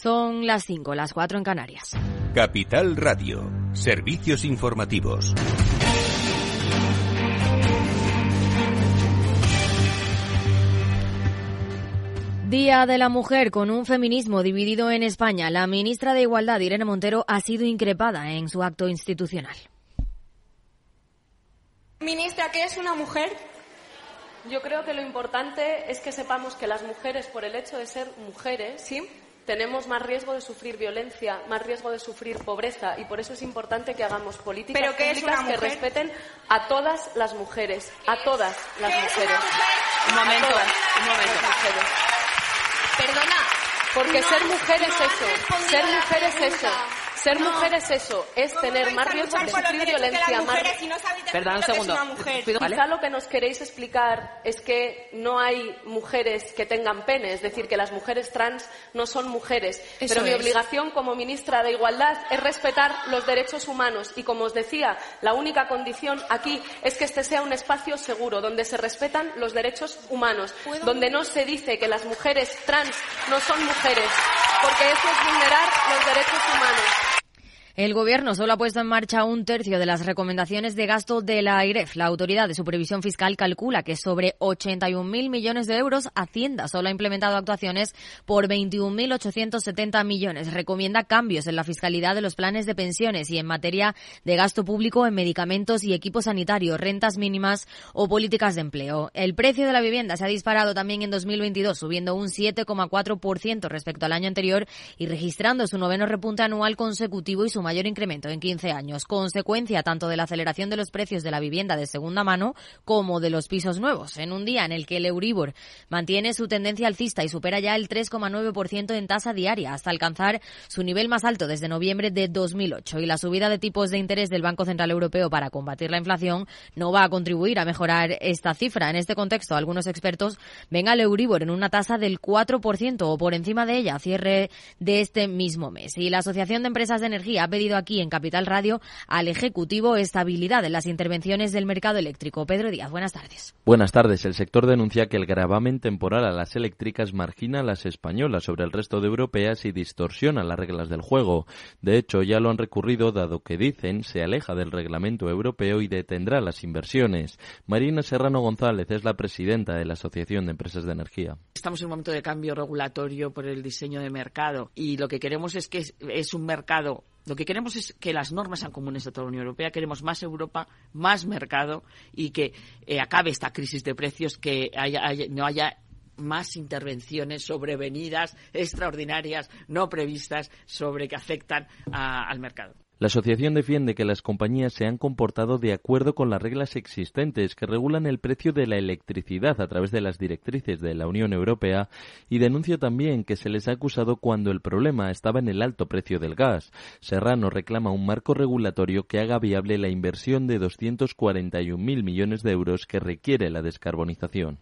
Son las 5, las 4 en Canarias. Capital Radio, servicios informativos. Día de la Mujer con un feminismo dividido en España. La ministra de Igualdad, Irene Montero, ha sido increpada en su acto institucional. Ministra, ¿qué es una mujer? Yo creo que lo importante es que sepamos que las mujeres, por el hecho de ser mujeres, ¿Sí? Tenemos más riesgo de sufrir violencia, más riesgo de sufrir pobreza y por eso es importante que hagamos políticas ¿Pero qué públicas es una que respeten a todas las mujeres, a todas las ¿Qué es mujeres. una mujer? Un momento, un momento. Perdona. Porque no ser has- mujer es no eso, ser mujer es pregunta. eso. Ser No. mujer es eso, es ¿Cómo tener más riesgo de sufrir violencia, más si no Perdón, un lo que es segundo. una mujer? Pido- ¿vale? Quizá lo que nos queréis explicar es que no hay mujeres que tengan pene, es decir, que las mujeres trans no son mujeres. Eso Pero mi es. obligación como ministra de Igualdad es respetar los derechos humanos y, como os decía, la única condición aquí es que este sea un espacio seguro, donde se respetan los derechos humanos, donde no se dice que las mujeres trans no son mujeres, porque eso es vulnerar los derechos humanos. El Gobierno solo ha puesto en marcha un tercio de las recomendaciones de gasto de la AIREF. La Autoridad de Supervisión Fiscal calcula que sobre 81.000 millones de euros Hacienda solo ha implementado actuaciones por 21.870 millones. Recomienda cambios en la fiscalidad de los planes de pensiones y en materia de gasto público en medicamentos y equipo sanitario, rentas mínimas o políticas de empleo. El precio de la vivienda se ha disparado también en 2022, subiendo un 7,4% respecto al año anterior y registrando su noveno repunte anual consecutivo y su mayor incremento en 15 años, consecuencia tanto de la aceleración de los precios de la vivienda de segunda mano como de los pisos nuevos, en un día en el que el Euribor mantiene su tendencia alcista y supera ya el 3,9% en tasa diaria, hasta alcanzar su nivel más alto desde noviembre de 2008. Y la subida de tipos de interés del Banco Central Europeo para combatir la inflación no va a contribuir a mejorar esta cifra. En este contexto, algunos expertos ven al Euribor en una tasa del 4% o por encima de ella a cierre de este mismo mes. Y la Asociación de Empresas de Energía pedido aquí en Capital Radio al Ejecutivo estabilidad en las intervenciones del mercado eléctrico. Pedro Díaz, buenas tardes. Buenas tardes. El sector denuncia que el gravamen temporal a las eléctricas margina a las españolas sobre el resto de europeas y distorsiona las reglas del juego. De hecho, ya lo han recurrido dado que dicen se aleja del reglamento europeo y detendrá las inversiones. Marina Serrano González es la presidenta de la Asociación de Empresas de Energía. Estamos en un momento de cambio regulatorio por el diseño de mercado y lo que queremos es que es, es un mercado. Lo que queremos es que las normas sean comunes a toda la Unión Europea. Queremos más Europa, más mercado y que eh, acabe esta crisis de precios, que no haya más intervenciones sobrevenidas, extraordinarias, no previstas, sobre que afectan al mercado. La asociación defiende que las compañías se han comportado de acuerdo con las reglas existentes que regulan el precio de la electricidad a través de las directrices de la Unión Europea y denuncia también que se les ha acusado cuando el problema estaba en el alto precio del gas. Serrano reclama un marco regulatorio que haga viable la inversión de 241.000 millones de euros que requiere la descarbonización.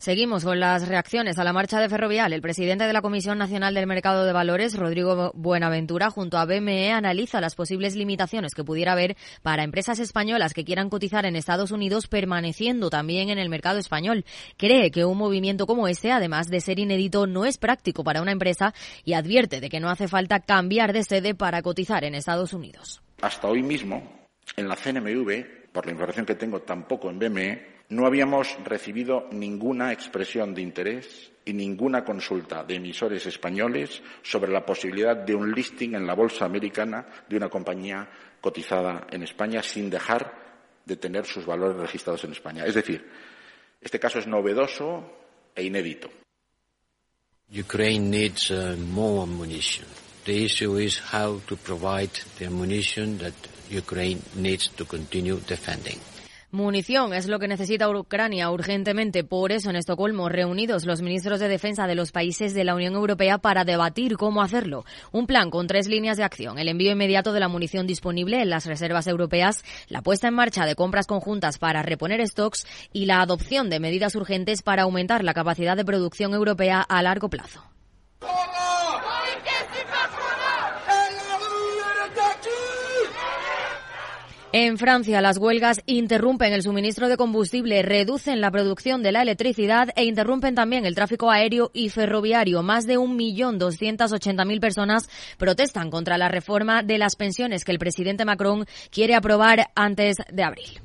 Seguimos con las reacciones a la marcha de Ferrovial. El presidente de la Comisión Nacional del Mercado de Valores, Rodrigo Buenaventura, junto a BME, analiza las posibles limitaciones que pudiera haber para empresas españolas que quieran cotizar en Estados Unidos, permaneciendo también en el mercado español. Cree que un movimiento como este, además de ser inédito, no es práctico para una empresa y advierte de que no hace falta cambiar de sede para cotizar en Estados Unidos. Hasta hoy mismo, en la CNMV, por la información que tengo tampoco en BME, no habíamos recibido ninguna expresión de interés y ninguna consulta de emisores españoles sobre la posibilidad de un listing en la bolsa americana de una compañía cotizada en España sin dejar de tener sus valores registrados en España. Es decir, este caso es novedoso e inédito. Ukraine needs uh, more ammunition. The issue is how to provide the ammunition that Ukraine needs to continue defending. Munición es lo que necesita Ucrania urgentemente. Por eso en Estocolmo reunidos los ministros de defensa de los países de la Unión Europea para debatir cómo hacerlo. Un plan con tres líneas de acción. El envío inmediato de la munición disponible en las reservas europeas, la puesta en marcha de compras conjuntas para reponer stocks y la adopción de medidas urgentes para aumentar la capacidad de producción europea a largo plazo. En Francia, las huelgas interrumpen el suministro de combustible, reducen la producción de la electricidad e interrumpen también el tráfico aéreo y ferroviario. Más de 1.280.000 personas protestan contra la reforma de las pensiones que el presidente Macron quiere aprobar antes de abril.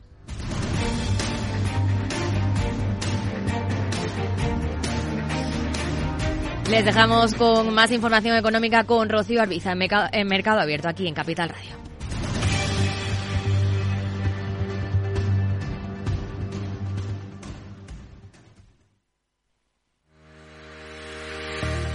Les dejamos con más información económica con Rocío Arbiza en Mercado, Abierto aquí en Capital Radio.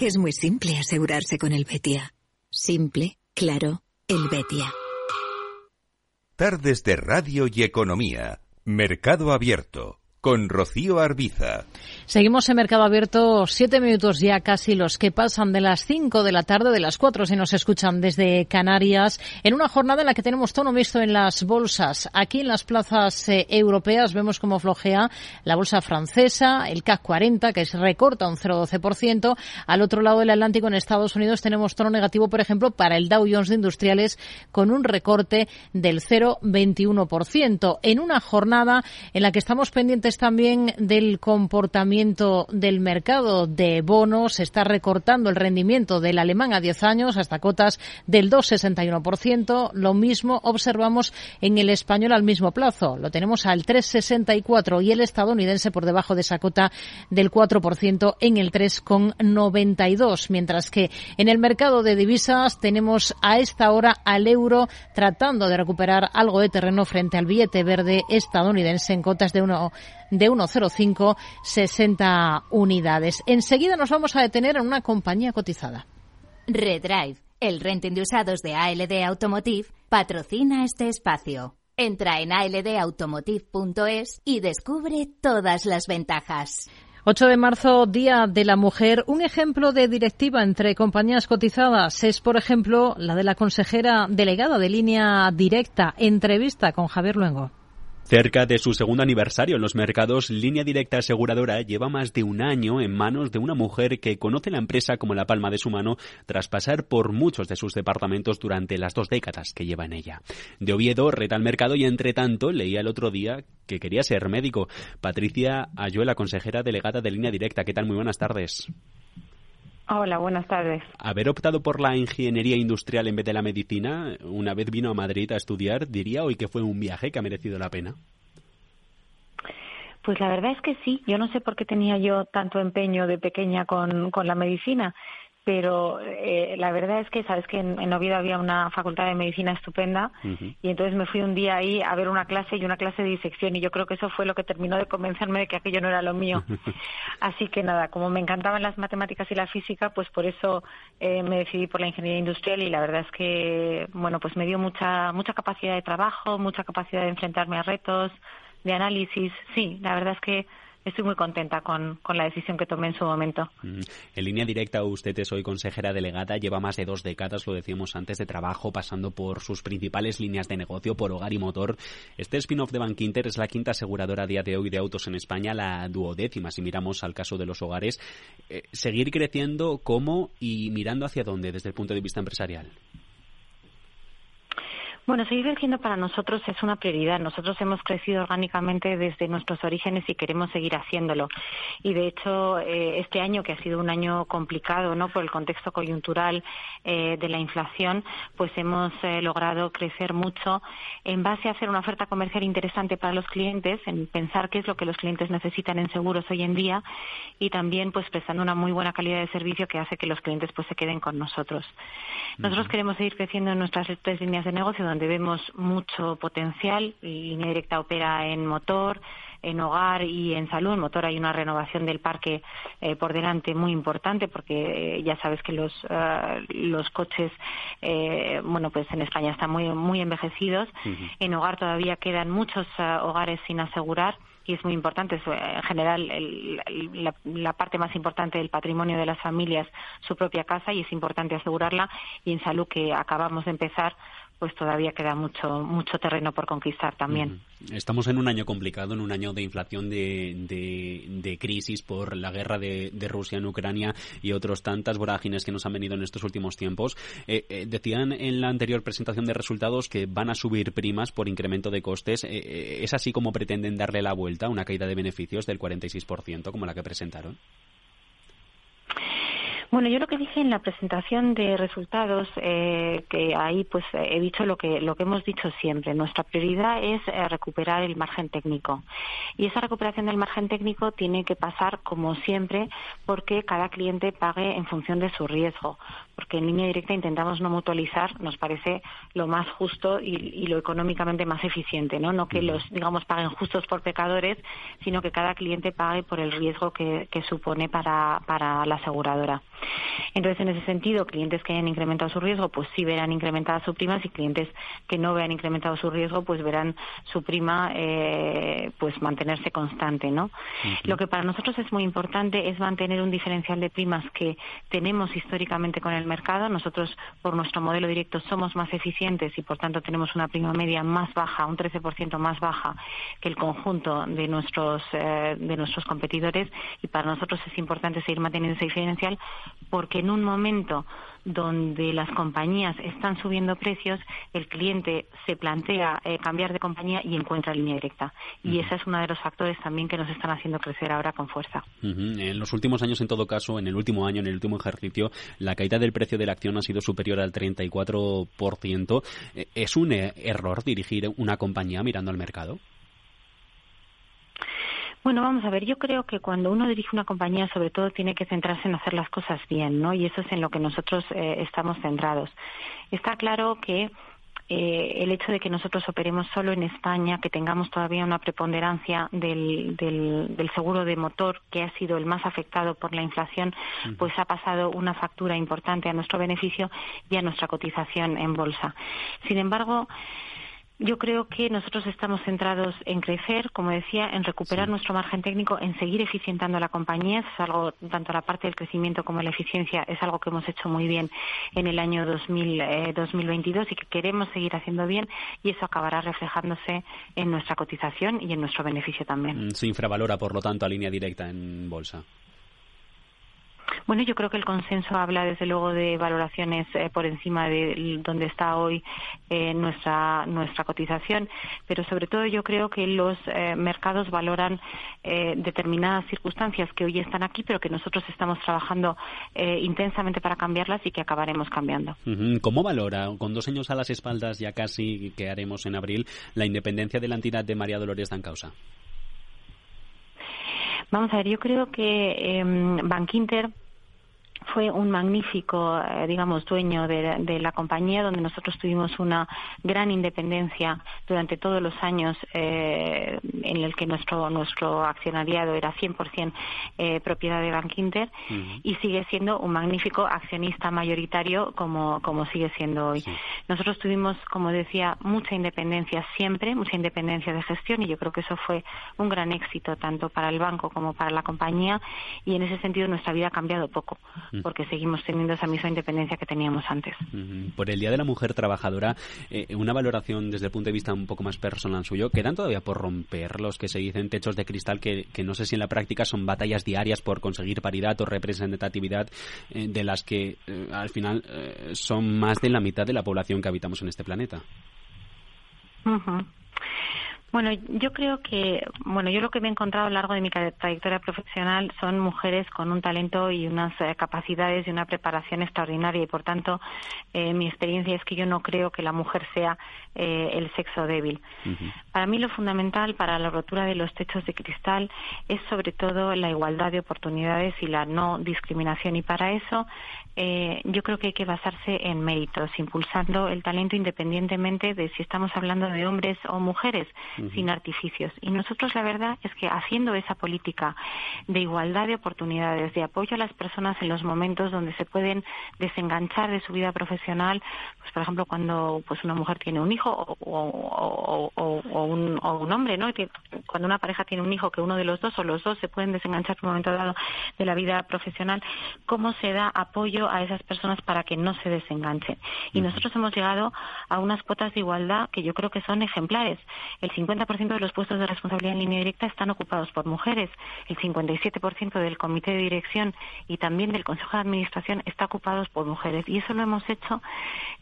Es muy simple asegurarse con el Betia. Simple, claro, el Betia. Tardes de Radio y Economía. Mercado Abierto con Rocío Arbiza. Seguimos en Mercado Abierto, siete minutos ya casi los que pasan de las cinco de la tarde, de las cuatro si nos escuchan desde Canarias, en una jornada en la que tenemos tono mixto en las bolsas. Aquí en las plazas eh, europeas vemos cómo flojea la bolsa francesa, el CAC 40, que se recorta un 0,12%. Al otro lado del Atlántico, en Estados Unidos, tenemos tono negativo, por ejemplo, para el Dow Jones de Industriales, con un recorte del 0,21%. En una jornada en la que estamos pendientes también del comportamiento del mercado de bonos. Se está recortando el rendimiento del alemán a 10 años hasta cotas del 2,61%. Lo mismo observamos en el español al mismo plazo. Lo tenemos al 3,64 y el estadounidense por debajo de esa cota del 4% en el 3,92. Mientras que en el mercado de divisas tenemos a esta hora al euro tratando de recuperar algo de terreno frente al billete verde estadounidense en cotas de uno de 1,05, 60 unidades. Enseguida nos vamos a detener en una compañía cotizada. Redrive, el renting de usados de ALD Automotive, patrocina este espacio. Entra en aldautomotive.es y descubre todas las ventajas. 8 de marzo, Día de la Mujer. Un ejemplo de directiva entre compañías cotizadas es, por ejemplo, la de la consejera delegada de línea directa. Entrevista con Javier Luengo. Cerca de su segundo aniversario en los mercados, Línea Directa Aseguradora lleva más de un año en manos de una mujer que conoce la empresa como la palma de su mano tras pasar por muchos de sus departamentos durante las dos décadas que lleva en ella. De Oviedo reta al mercado y entre tanto leía el otro día que quería ser médico. Patricia Ayuela, consejera delegada de Línea Directa. ¿Qué tal? Muy buenas tardes. Hola, buenas tardes. Haber optado por la ingeniería industrial en vez de la medicina, una vez vino a Madrid a estudiar, diría hoy que fue un viaje que ha merecido la pena. Pues la verdad es que sí. Yo no sé por qué tenía yo tanto empeño de pequeña con, con la medicina pero eh, la verdad es que sabes que en, Oviedo había una facultad de medicina estupenda y entonces me fui un día ahí a ver una clase y una clase de disección y yo creo que eso fue lo que terminó de convencerme de que aquello no era lo mío. Así que nada, como me encantaban las matemáticas y la física, pues por eso eh, me decidí por la ingeniería industrial y la verdad es que bueno, pues me dio mucha mucha capacidad de trabajo, mucha capacidad de enfrentarme a retos, de análisis. Sí, la verdad es que estoy muy contenta con, la decisión que tomé en su momento. En línea directa, usted es hoy consejera delegada, lleva más de dos décadas, lo decíamos antes, de trabajo, pasando por sus principales líneas de negocio, por hogar y motor. Este spin-off de Bankinter es la quinta aseguradora a día de hoy de autos en España, la duodécima, si miramos al caso de los hogares. Eh, ¿Seguir creciendo cómo y mirando hacia dónde desde el punto de vista empresarial? Bueno, seguir creciendo para nosotros es una prioridad. Nosotros hemos crecido orgánicamente desde nuestros orígenes y queremos seguir haciéndolo. Y de hecho, eh, este año, que ha sido un año complicado ¿no? por el contexto coyuntural eh, de la inflación, pues hemos eh, logrado crecer mucho en base a hacer una oferta comercial interesante para los clientes, en pensar qué es lo que los clientes necesitan en seguros hoy en día y también pues prestando una muy buena calidad de servicio que hace que los clientes pues se queden con nosotros. Nosotros queremos seguir creciendo en nuestras tres líneas de negocio donde vemos mucho potencial. Línea Directa opera en motor, en hogar y en salud. En motor hay una renovación del parque eh, por delante muy importante porque eh, ya sabes que los, eh, los coches, bueno, pues en España están muy, muy envejecidos. En hogar todavía quedan muchos hogares sin asegurar y es muy importante. En general, la, la, parte más importante del patrimonio de las familias, su propia casa, y es importante asegurarla. Y en salud, que acabamos de empezar, pues todavía queda mucho mucho terreno por conquistar también. Estamos en un año complicado, en un año de inflación, de, crisis por la guerra de, Rusia en Ucrania y otros tantas vorágines que nos han venido en estos últimos tiempos. Eh, eh, decían en la anterior presentación de resultados que van a subir primas por incremento de costes. Eh, ¿Es así como pretenden darle la vuelta a una caída de beneficios del 46% como la que presentaron? Bueno, yo lo que dije en la presentación de resultados, eh, que ahí pues he dicho lo que lo que hemos dicho siempre. Nuestra prioridad es eh, recuperar el margen técnico y esa recuperación del margen técnico tiene que pasar como siempre porque cada cliente pague en función de su riesgo. Porque en línea directa intentamos no mutualizar, nos parece lo más justo y, lo económicamente más eficiente, ¿no? No que los digamos paguen justos por pecadores, sino que cada cliente pague por el riesgo que, que supone para, para la aseguradora. Entonces, en ese sentido, clientes que hayan incrementado su riesgo, pues sí verán incrementada su prima, y clientes que no vean incrementado su riesgo, pues verán su prima eh, pues mantenerse constante, ¿no? Lo que para nosotros es muy importante es mantener un diferencial de primas que tenemos históricamente con el mercado. Nosotros, por nuestro modelo directo, somos más eficientes y, por tanto, tenemos una prima media más baja, un 13% más baja que el conjunto de nuestros, eh, de nuestros competidores. Y para nosotros es importante seguir manteniendo ese diferencial porque en un momento donde las compañías están subiendo precios, el cliente se plantea eh, cambiar de compañía y encuentra línea directa. Y ese es uno de los factores también que nos están haciendo crecer ahora con fuerza. En los últimos años, en todo caso, en el último año, en el último ejercicio, la caída del precio de la acción ha sido superior al 34%. Eh, ¿Es un eh, error dirigir una compañía mirando al mercado? Bueno, vamos a ver, yo creo que cuando uno dirige una compañía, sobre todo tiene que centrarse en hacer las cosas bien, ¿no? Y eso es en lo que nosotros eh, estamos centrados. Está claro que eh, el hecho de que nosotros operemos solo en España, que tengamos todavía una preponderancia del, del, seguro de motor, que ha sido el más afectado por la inflación, pues ha pasado una factura importante a nuestro beneficio y a nuestra cotización en bolsa. Sin embargo, yo creo que nosotros estamos centrados en crecer, como decía, en recuperar nuestro margen técnico, en seguir eficientando la compañía. es algo, tanto la parte del crecimiento como la eficiencia, es algo que hemos hecho muy bien en el año 2000, 2022 eh, y que queremos seguir haciendo bien y eso acabará reflejándose en nuestra cotización y en nuestro beneficio también. Mm, se infravalora, por lo tanto, a línea directa en bolsa. Bueno, yo creo que el consenso habla desde luego de valoraciones eh, por encima de donde está hoy eh, nuestra nuestra cotización, pero sobre todo yo creo que los eh, mercados valoran determinadas circunstancias que hoy están aquí, pero que nosotros estamos trabajando intensamente para cambiarlas y que acabaremos cambiando. ¿Cómo valora, con dos años a las espaldas ya casi que haremos en abril, la independencia de la entidad de María Dolores Dancausa? Vamos a ver, yo creo que eh, Bankinter fue un magnífico, eh, digamos, dueño de, la compañía, donde nosotros tuvimos una gran independencia durante todos los años eh, en el que nuestro nuestro accionariado era 100% eh, propiedad de Bank Inter y sigue siendo un magnífico accionista mayoritario como, como sigue siendo hoy. Nosotros tuvimos, como decía, mucha independencia siempre, mucha independencia de gestión y yo creo que eso fue un gran éxito tanto para el banco como para la compañía y en ese sentido nuestra vida ha cambiado poco porque seguimos teniendo esa misma independencia que teníamos antes. Por el Día de la Mujer Trabajadora, eh, una valoración desde el punto de vista un poco más personal suyo, ¿quedan todavía por romper los que se dicen techos de cristal que, no sé si en la práctica son batallas diarias por conseguir paridad o representatividad eh, de las que eh, al final son más de la mitad de la población que habitamos en este planeta? Bueno, yo creo que, bueno, yo lo que me he encontrado a lo largo de mi trayectoria profesional son mujeres con un talento y unas eh, capacidades y una preparación extraordinaria y, por tanto, eh, mi experiencia es que yo no creo que la mujer sea eh, el sexo débil. Para mí lo fundamental para la rotura de los techos de cristal es sobre todo la igualdad de oportunidades y la no discriminación. Y para eso eh, yo creo que hay que basarse en méritos, impulsando el talento independientemente de si estamos hablando de hombres o mujeres, sin artificios. Y nosotros la verdad es que haciendo esa política de igualdad de oportunidades, de apoyo a las personas en los momentos donde se pueden desenganchar de su vida profesional, pues por ejemplo cuando pues una mujer tiene un hijo o, un, un, hombre, ¿no? Cuando una pareja tiene un hijo que uno de los dos o los dos se pueden desenganchar en un momento dado de la vida profesional, ¿cómo se da apoyo a esas personas para que no se desenganchen. Y nosotros hemos llegado a unas cuotas de igualdad que yo creo que son ejemplares. El 50% de los puestos de responsabilidad en línea directa están ocupados por mujeres, el 57% del comité de dirección y también del consejo de administración está ocupado por mujeres. Y eso lo hemos hecho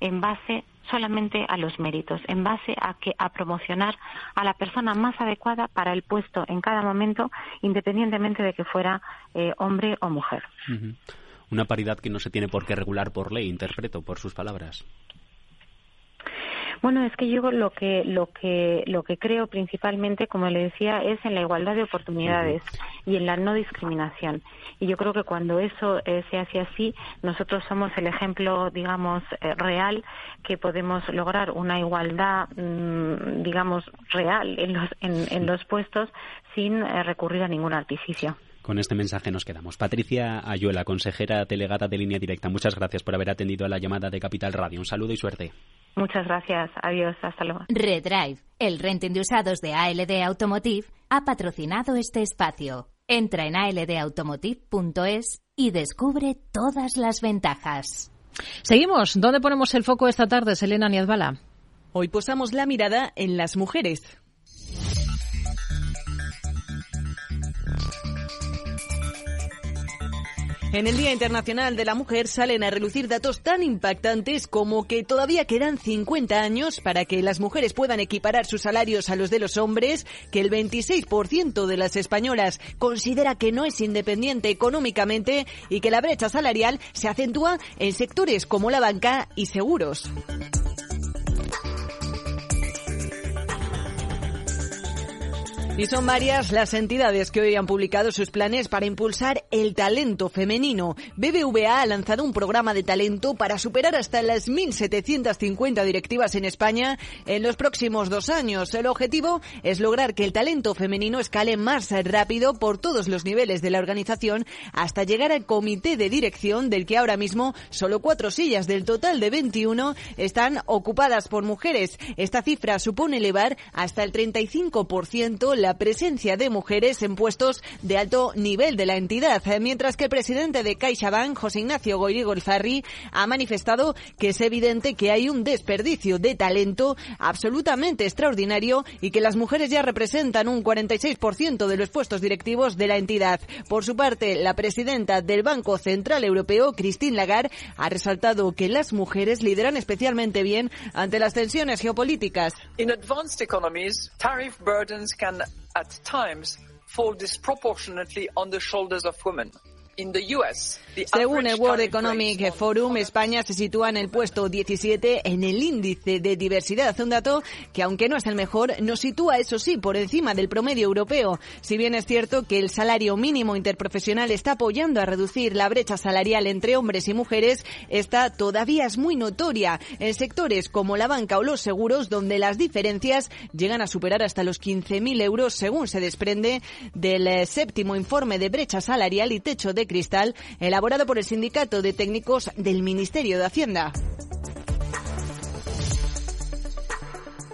en base solamente a los méritos, en base a que a promocionar a la persona más adecuada para el puesto en cada momento, independientemente de que fuera eh, hombre o mujer. Una paridad que no se tiene por qué regular por ley, interpreto por sus palabras. Bueno, es que yo lo que lo que lo que creo principalmente, como le decía, es en la igualdad de oportunidades y en la no discriminación. Y yo creo que cuando eso eh, se hace así, nosotros somos el ejemplo, digamos, eh, real que podemos lograr una igualdad, mm, digamos, real en los en, los puestos sin eh, recurrir a ningún artificio. Con este mensaje nos quedamos. Patricia Ayuela, consejera delegada de Línea Directa, muchas gracias por haber atendido a la llamada de Capital Radio. Un saludo y suerte. Muchas gracias. Adiós. Hasta luego. Redrive, el renting de usados de ALD Automotive, ha patrocinado este espacio. Entra en aldautomotive.es y descubre todas las ventajas. Seguimos. ¿Dónde ponemos el foco esta tarde, Selena Niazbala? Hoy posamos la mirada en las mujeres. En el Día Internacional de la Mujer salen a relucir datos tan impactantes como que todavía quedan 50 años para que las mujeres puedan equiparar sus salarios a los de los hombres, que el 26% de las españolas considera que no es independiente económicamente y que la brecha salarial se acentúa en sectores como la banca y seguros. Y son varias las entidades que hoy han publicado sus planes para impulsar el talento femenino. BBVA ha lanzado un programa de talento para superar hasta las 1.750 directivas en España en los próximos dos años. El objetivo es lograr que el talento femenino escale más rápido por todos los niveles de la organización hasta llegar al comité de dirección del que ahora mismo solo cuatro sillas del total de 21 están ocupadas por mujeres. Esta cifra supone elevar hasta el 35% la presencia de mujeres en puestos de alto nivel de la entidad, mientras que el presidente de CaixaBank, José Ignacio Goirigo Zarri, ha manifestado que es evidente que hay un desperdicio de talento absolutamente extraordinario y que las mujeres ya representan un 46% de los puestos directivos de la entidad. Por su parte, la presidenta del Banco Central Europeo, Christine Lagarde, ha resaltado que las mujeres lideran especialmente bien ante las tensiones geopolíticas. In advanced economies, tariff burdens can at times fall disproportionately on the shoulders of women. Según el World Economic Forum, España se sitúa en el puesto 17 en el índice de diversidad. Un dato que, aunque no es el mejor, nos sitúa, eso sí, por encima del promedio europeo. Si bien es cierto que el salario mínimo interprofesional está apoyando a reducir la brecha salarial entre hombres y mujeres, esta todavía es muy notoria en sectores como la banca o los seguros, donde las diferencias llegan a superar hasta los 15.000 euros, según se desprende del eh, séptimo informe de brecha salarial y techo de cristal elaborado por el Sindicato de Técnicos del Ministerio de Hacienda.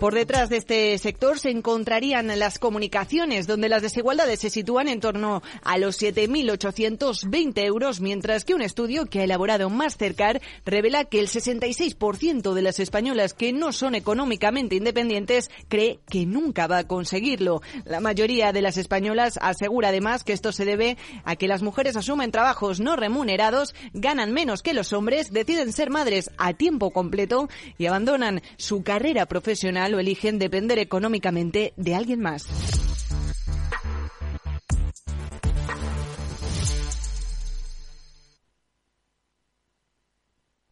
Por detrás de este sector se encontrarían las comunicaciones, donde las desigualdades se sitúan en torno a los 7.820 euros, mientras que un estudio que ha elaborado Mastercard revela que el 66% de las españolas que no son económicamente independientes cree que nunca va a conseguirlo. La mayoría de las españolas asegura además que esto se debe a que las mujeres asumen trabajos no remunerados, ganan menos que los hombres, deciden ser madres a tiempo completo y abandonan su carrera profesional eligen depender económicamente de alguien más.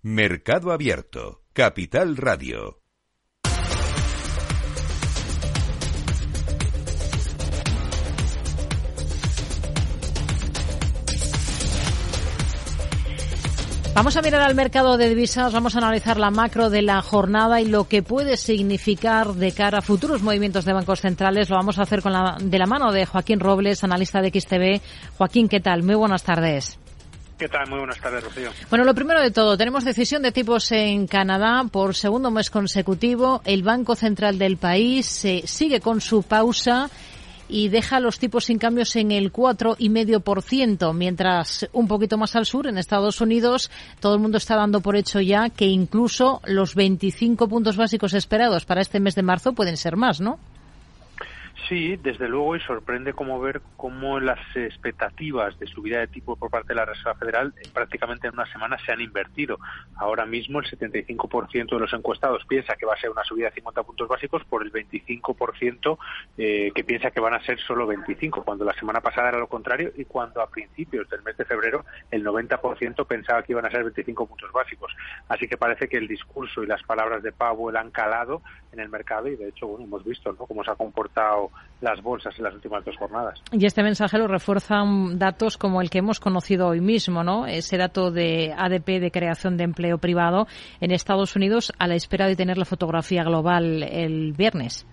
Mercado Abierto, Capital Radio. Vamos a mirar al mercado de divisas, vamos a analizar la macro de la jornada y lo que puede significar de cara a futuros movimientos de bancos centrales. Lo vamos a hacer con la, de la mano de Joaquín Robles, analista de XTV. Joaquín, ¿qué tal? Muy buenas tardes. ¿Qué tal? Muy buenas tardes, Rocío. Bueno, lo primero de todo, tenemos decisión de tipos en Canadá por segundo mes consecutivo. El Banco Central del país sigue con su pausa y deja los tipos sin cambios en el 4,5%, mientras un poquito más al sur, en Estados Unidos, todo el mundo está dando por hecho ya que incluso los 25 puntos básicos esperados para este mes de marzo pueden ser más, ¿no? Sí, desde luego, y sorprende como ver cómo las expectativas de subida de tipo por parte de la Reserva Federal eh, prácticamente en una semana se han invertido. Ahora mismo el 75% de los encuestados piensa que va a ser una subida de 50 puntos básicos por el 25% eh, que piensa que van a ser solo 25, cuando la semana pasada era lo contrario y cuando a principios del mes de febrero el 90% pensaba que iban a ser 25 puntos básicos. Así que parece que el discurso y las palabras de Powell han calado en el mercado y de hecho bueno, hemos visto ¿no? cómo se ha comportado las bolsas en las últimas dos jornadas. Y este mensaje lo refuerzan datos como el que hemos conocido hoy mismo, ¿no? Ese dato de ADP de creación de empleo privado en Estados Unidos a la espera de tener la fotografía global el viernes.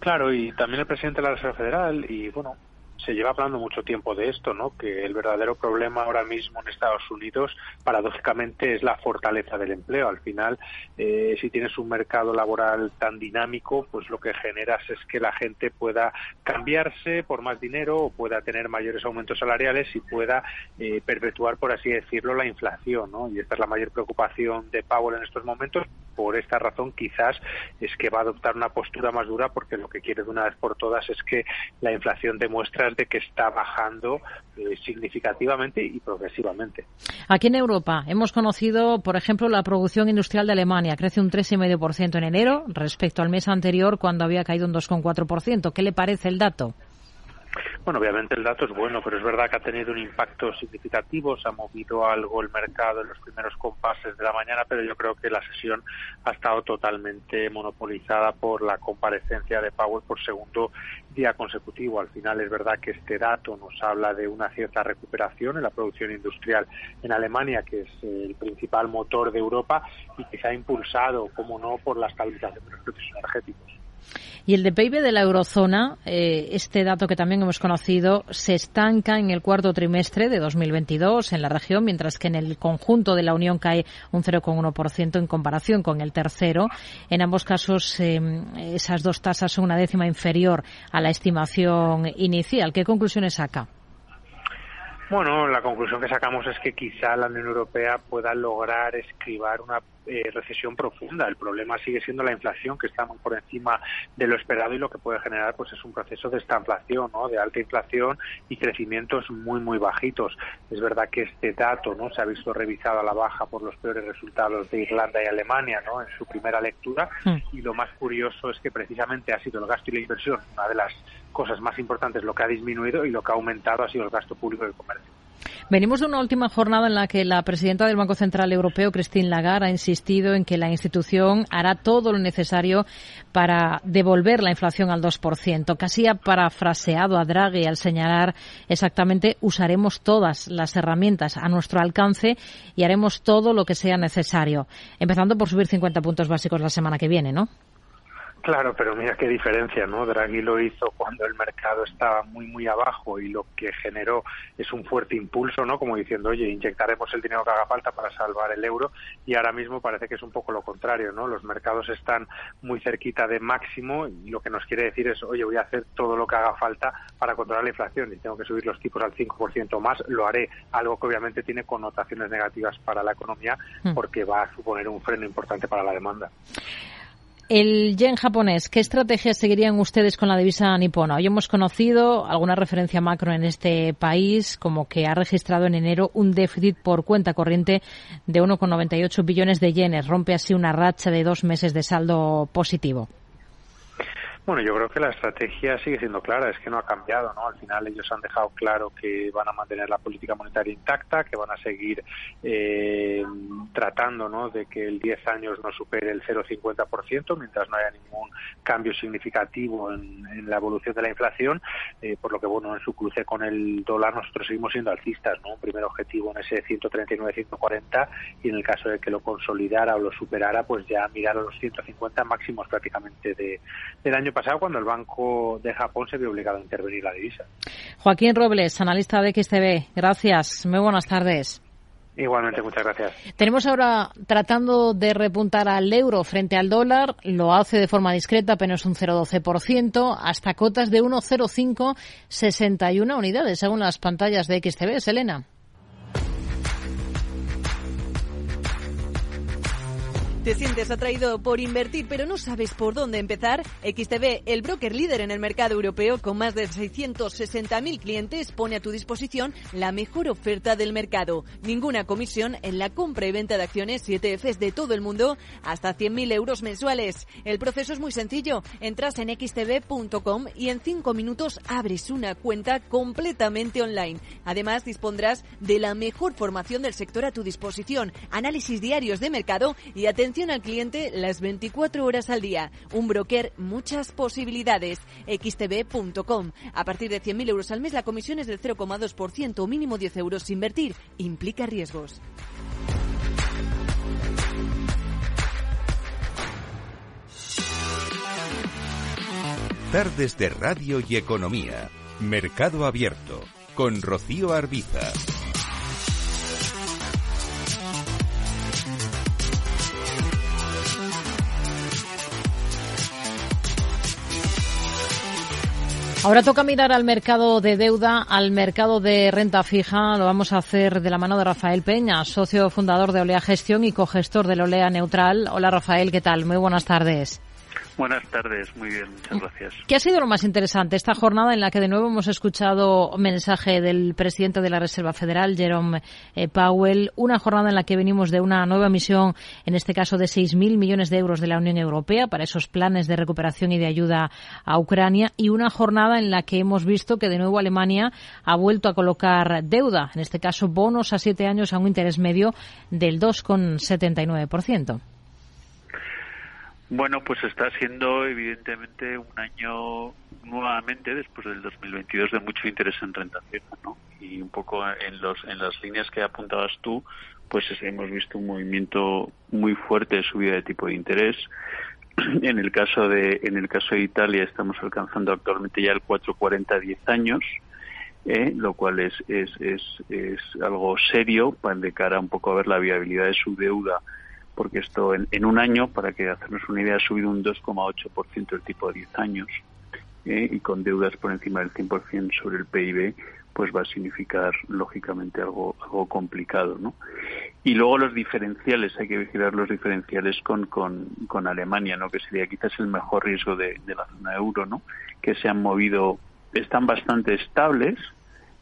Claro, y también el presidente de la Reserva Federal y, bueno, se lleva hablando mucho tiempo de esto, ¿no? Que el verdadero problema ahora mismo en Estados Unidos, paradójicamente, es la fortaleza del empleo. Al final, eh, si tienes un mercado laboral tan dinámico, pues lo que generas es que la gente pueda cambiarse por más dinero o pueda tener mayores aumentos salariales y pueda eh, perpetuar, por así decirlo, la inflación, ¿no? Y esta es la mayor preocupación de Powell en estos momentos. Por esta razón, quizás es que va a adoptar una postura más dura porque lo que quiere de una vez por todas es que la inflación demuestra de que está bajando eh, significativamente y progresivamente. Aquí en Europa hemos conocido, por ejemplo, la producción industrial de Alemania. Crece un 3,5% en enero respecto al mes anterior cuando había caído un 2,4%. ¿Qué le parece el dato? Bueno, obviamente el dato es bueno, pero es verdad que ha tenido un impacto significativo, se ha movido algo el mercado en los primeros compases de la mañana, pero yo creo que la sesión ha estado totalmente monopolizada por la comparecencia de Powell por segundo día consecutivo. Al final es verdad que este dato nos habla de una cierta recuperación en la producción industrial en Alemania, que es el principal motor de Europa y que se ha impulsado, como no, por la estabilización de los precios energéticos. Y el de PIB de la eurozona, eh, este dato que también hemos conocido, se estanca en el cuarto trimestre de 2022 en la región, mientras que en el conjunto de la Unión cae un 0,1% en comparación con el tercero. En ambos casos, eh, esas dos tasas son una décima inferior a la estimación inicial. ¿Qué conclusiones saca? Bueno, la conclusión que sacamos es que quizá la Unión Europea pueda lograr escribar una eh, recesión profunda. El problema sigue siendo la inflación, que está muy por encima de lo esperado y lo que puede generar pues es un proceso de estanflación, ¿no? de alta inflación y crecimientos muy, muy bajitos. Es verdad que este dato no se ha visto revisado a la baja por los peores resultados de Irlanda y Alemania ¿no? en su primera lectura y lo más curioso es que precisamente ha sido el gasto y la inversión una de las cosas más importantes, lo que ha disminuido y lo que ha aumentado ha sido el gasto público del comercio. Venimos de una última jornada en la que la presidenta del Banco Central Europeo, Christine Lagarde, ha insistido en que la institución hará todo lo necesario para devolver la inflación al 2%. Casi ha parafraseado a Draghi al señalar exactamente usaremos todas las herramientas a nuestro alcance y haremos todo lo que sea necesario, empezando por subir 50 puntos básicos la semana que viene, ¿no? Claro, pero mira qué diferencia, ¿no? Draghi lo hizo cuando el mercado estaba muy, muy abajo y lo que generó es un fuerte impulso, ¿no? Como diciendo, oye, inyectaremos el dinero que haga falta para salvar el euro y ahora mismo parece que es un poco lo contrario, ¿no? Los mercados están muy cerquita de máximo y lo que nos quiere decir es, oye, voy a hacer todo lo que haga falta para controlar la inflación y tengo que subir los tipos al 5% más, lo haré, algo que obviamente tiene connotaciones negativas para la economía hmm. porque va a suponer un freno importante para la demanda. El yen japonés, ¿qué estrategia seguirían ustedes con la divisa nipona? Hoy hemos conocido alguna referencia macro en este país, como que ha registrado en enero un déficit por cuenta corriente de 1,98 billones de yenes. Rompe así una racha de dos meses de saldo positivo. Bueno, yo creo que la estrategia sigue siendo clara, es que no ha cambiado, ¿no? Al final ellos han dejado claro que van a mantener la política monetaria intacta, que van a seguir eh, tratando, ¿no? De que el 10 años no supere el 0,50% mientras no haya ningún cambio significativo en, la evolución de la inflación, eh, por lo que, bueno, en su cruce con el dólar nosotros seguimos siendo alcistas, ¿no? Un primer objetivo en ese 139-140 y en el caso de que lo consolidara o lo superara, pues ya mirar a los 150 máximos prácticamente de, del año pasado cuando el Banco de Japón se vio obligado a intervenir la divisa. Joaquín Robles, analista de XTV. Gracias. Muy buenas tardes. Igualmente, muchas gracias. Tenemos ahora tratando de repuntar al euro frente al dólar. Lo hace de forma discreta, apenas un 0,12%, hasta cotas de 1,0561 unidades, según las pantallas de XTV. Selena. ¿Te sientes atraído por invertir pero no sabes por dónde empezar? XTB, el broker líder en el mercado europeo con más de 660.000 clientes, pone a tu disposición la mejor oferta del mercado. Ninguna comisión en la compra y venta de acciones y ETFs de todo el mundo hasta 100.000 euros mensuales. El proceso es muy sencillo. Entras en xtb.com y en 5 minutos abres una cuenta completamente online. Además, dispondrás de la mejor formación del sector a tu disposición, análisis diarios de mercado y atención al cliente las 24 horas al día. Un broker, muchas posibilidades. xtb.com. A partir de 100.000 euros al mes, la comisión es del 0,2%, mínimo 10 euros. Invertir implica riesgos. Tardes de Radio y Economía. Mercado Abierto. Con Rocío Arbiza. Ahora toca mirar al mercado de deuda, al mercado de renta fija. Lo vamos a hacer de la mano de Rafael Peña, socio fundador de Olea Gestión y cogestor del Olea Neutral. Hola Rafael, ¿qué tal? Muy buenas tardes. Buenas tardes, muy bien, muchas gracias. ¿Qué ha sido lo más interesante esta jornada en la que de nuevo hemos escuchado mensaje del presidente de la Reserva Federal, Jerome eh, Powell? Una jornada en la que venimos de una nueva misión, en este caso de 6.000 millones de euros de la Unión Europea para esos planes de recuperación y de ayuda a Ucrania y una jornada en la que hemos visto que de nuevo Alemania ha vuelto a colocar deuda, en este caso bonos a siete años a un interés medio del 2,79%. Bueno, pues está siendo evidentemente un año nuevamente después del 2022 de mucho interés en renta fija, ¿no? Y un poco en los en las líneas que apuntabas tú, pues hemos visto un movimiento muy fuerte de subida de tipo de interés. En el caso de en el caso de Italia estamos alcanzando actualmente ya el 440 a 10 años. ¿eh? lo cual es, es, es, es algo serio para de cara un poco a ver la viabilidad de su deuda porque esto en, un año, para que hacernos una idea, ha subido un 2,8% el tipo de 10 años ¿eh? y con deudas por encima del 100% sobre el PIB, pues va a significar lógicamente algo, algo complicado, ¿no? Y luego los diferenciales, hay que vigilar los diferenciales con, con, con Alemania, ¿no? Que sería quizás el mejor riesgo de, de la zona euro, ¿no? Que se han movido, están bastante estables,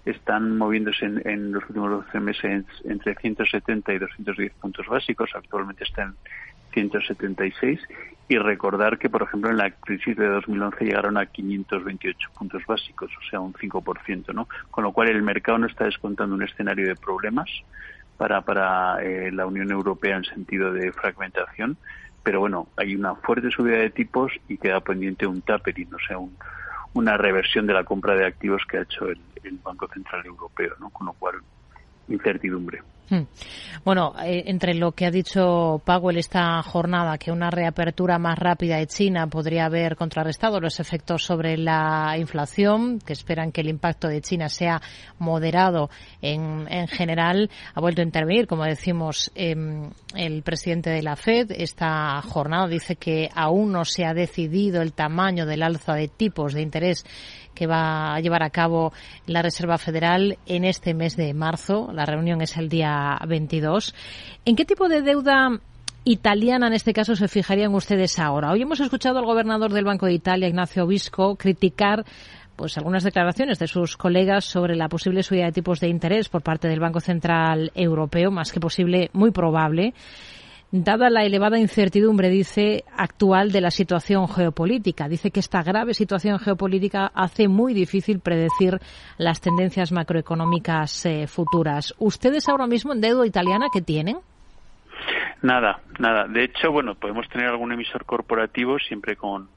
están moviéndose en, los últimos 12 meses entre 170 y 210 puntos básicos, actualmente están en 176 y recordar que, por ejemplo, en la crisis de 2011 llegaron a 528 puntos básicos, o sea, un 5%, ¿no? Con lo cual el mercado no está descontando un escenario de problemas para, para eh, la Unión Europea en sentido de fragmentación, pero bueno, hay una fuerte subida de tipos y queda pendiente un tapering, o sea, un, una reversión de la compra de activos que ha hecho el, Banco Central Europeo, ¿no? Con lo cual, incertidumbre. Hmm. Bueno, eh, entre lo que ha dicho Powell esta jornada, que una reapertura más rápida de China podría haber contrarrestado los efectos sobre la inflación, que esperan que el impacto de China sea moderado en, en general, ha vuelto a intervenir, como decimos, em, el presidente de la Fed. Esta jornada dice que aún no se ha decidido el tamaño del alza de tipos de interés que va a llevar a cabo la Reserva Federal en este mes de marzo. La reunión es el día 22. ¿En qué tipo de deuda italiana en este caso se fijarían ustedes ahora? Hoy hemos escuchado al gobernador del Banco de Italia, Ignacio Visco, criticar pues algunas declaraciones de sus colegas sobre la posible subida de tipos de interés por parte del Banco Central Europeo, más que posible, muy probable. Dada la elevada incertidumbre, dice, actual de la situación geopolítica. Dice que esta grave situación geopolítica hace muy difícil predecir las tendencias macroeconómicas eh, futuras. ¿Ustedes ahora mismo en deuda italiana qué tienen? Nada, nada. De hecho, bueno, podemos tener algún emisor corporativo siempre con,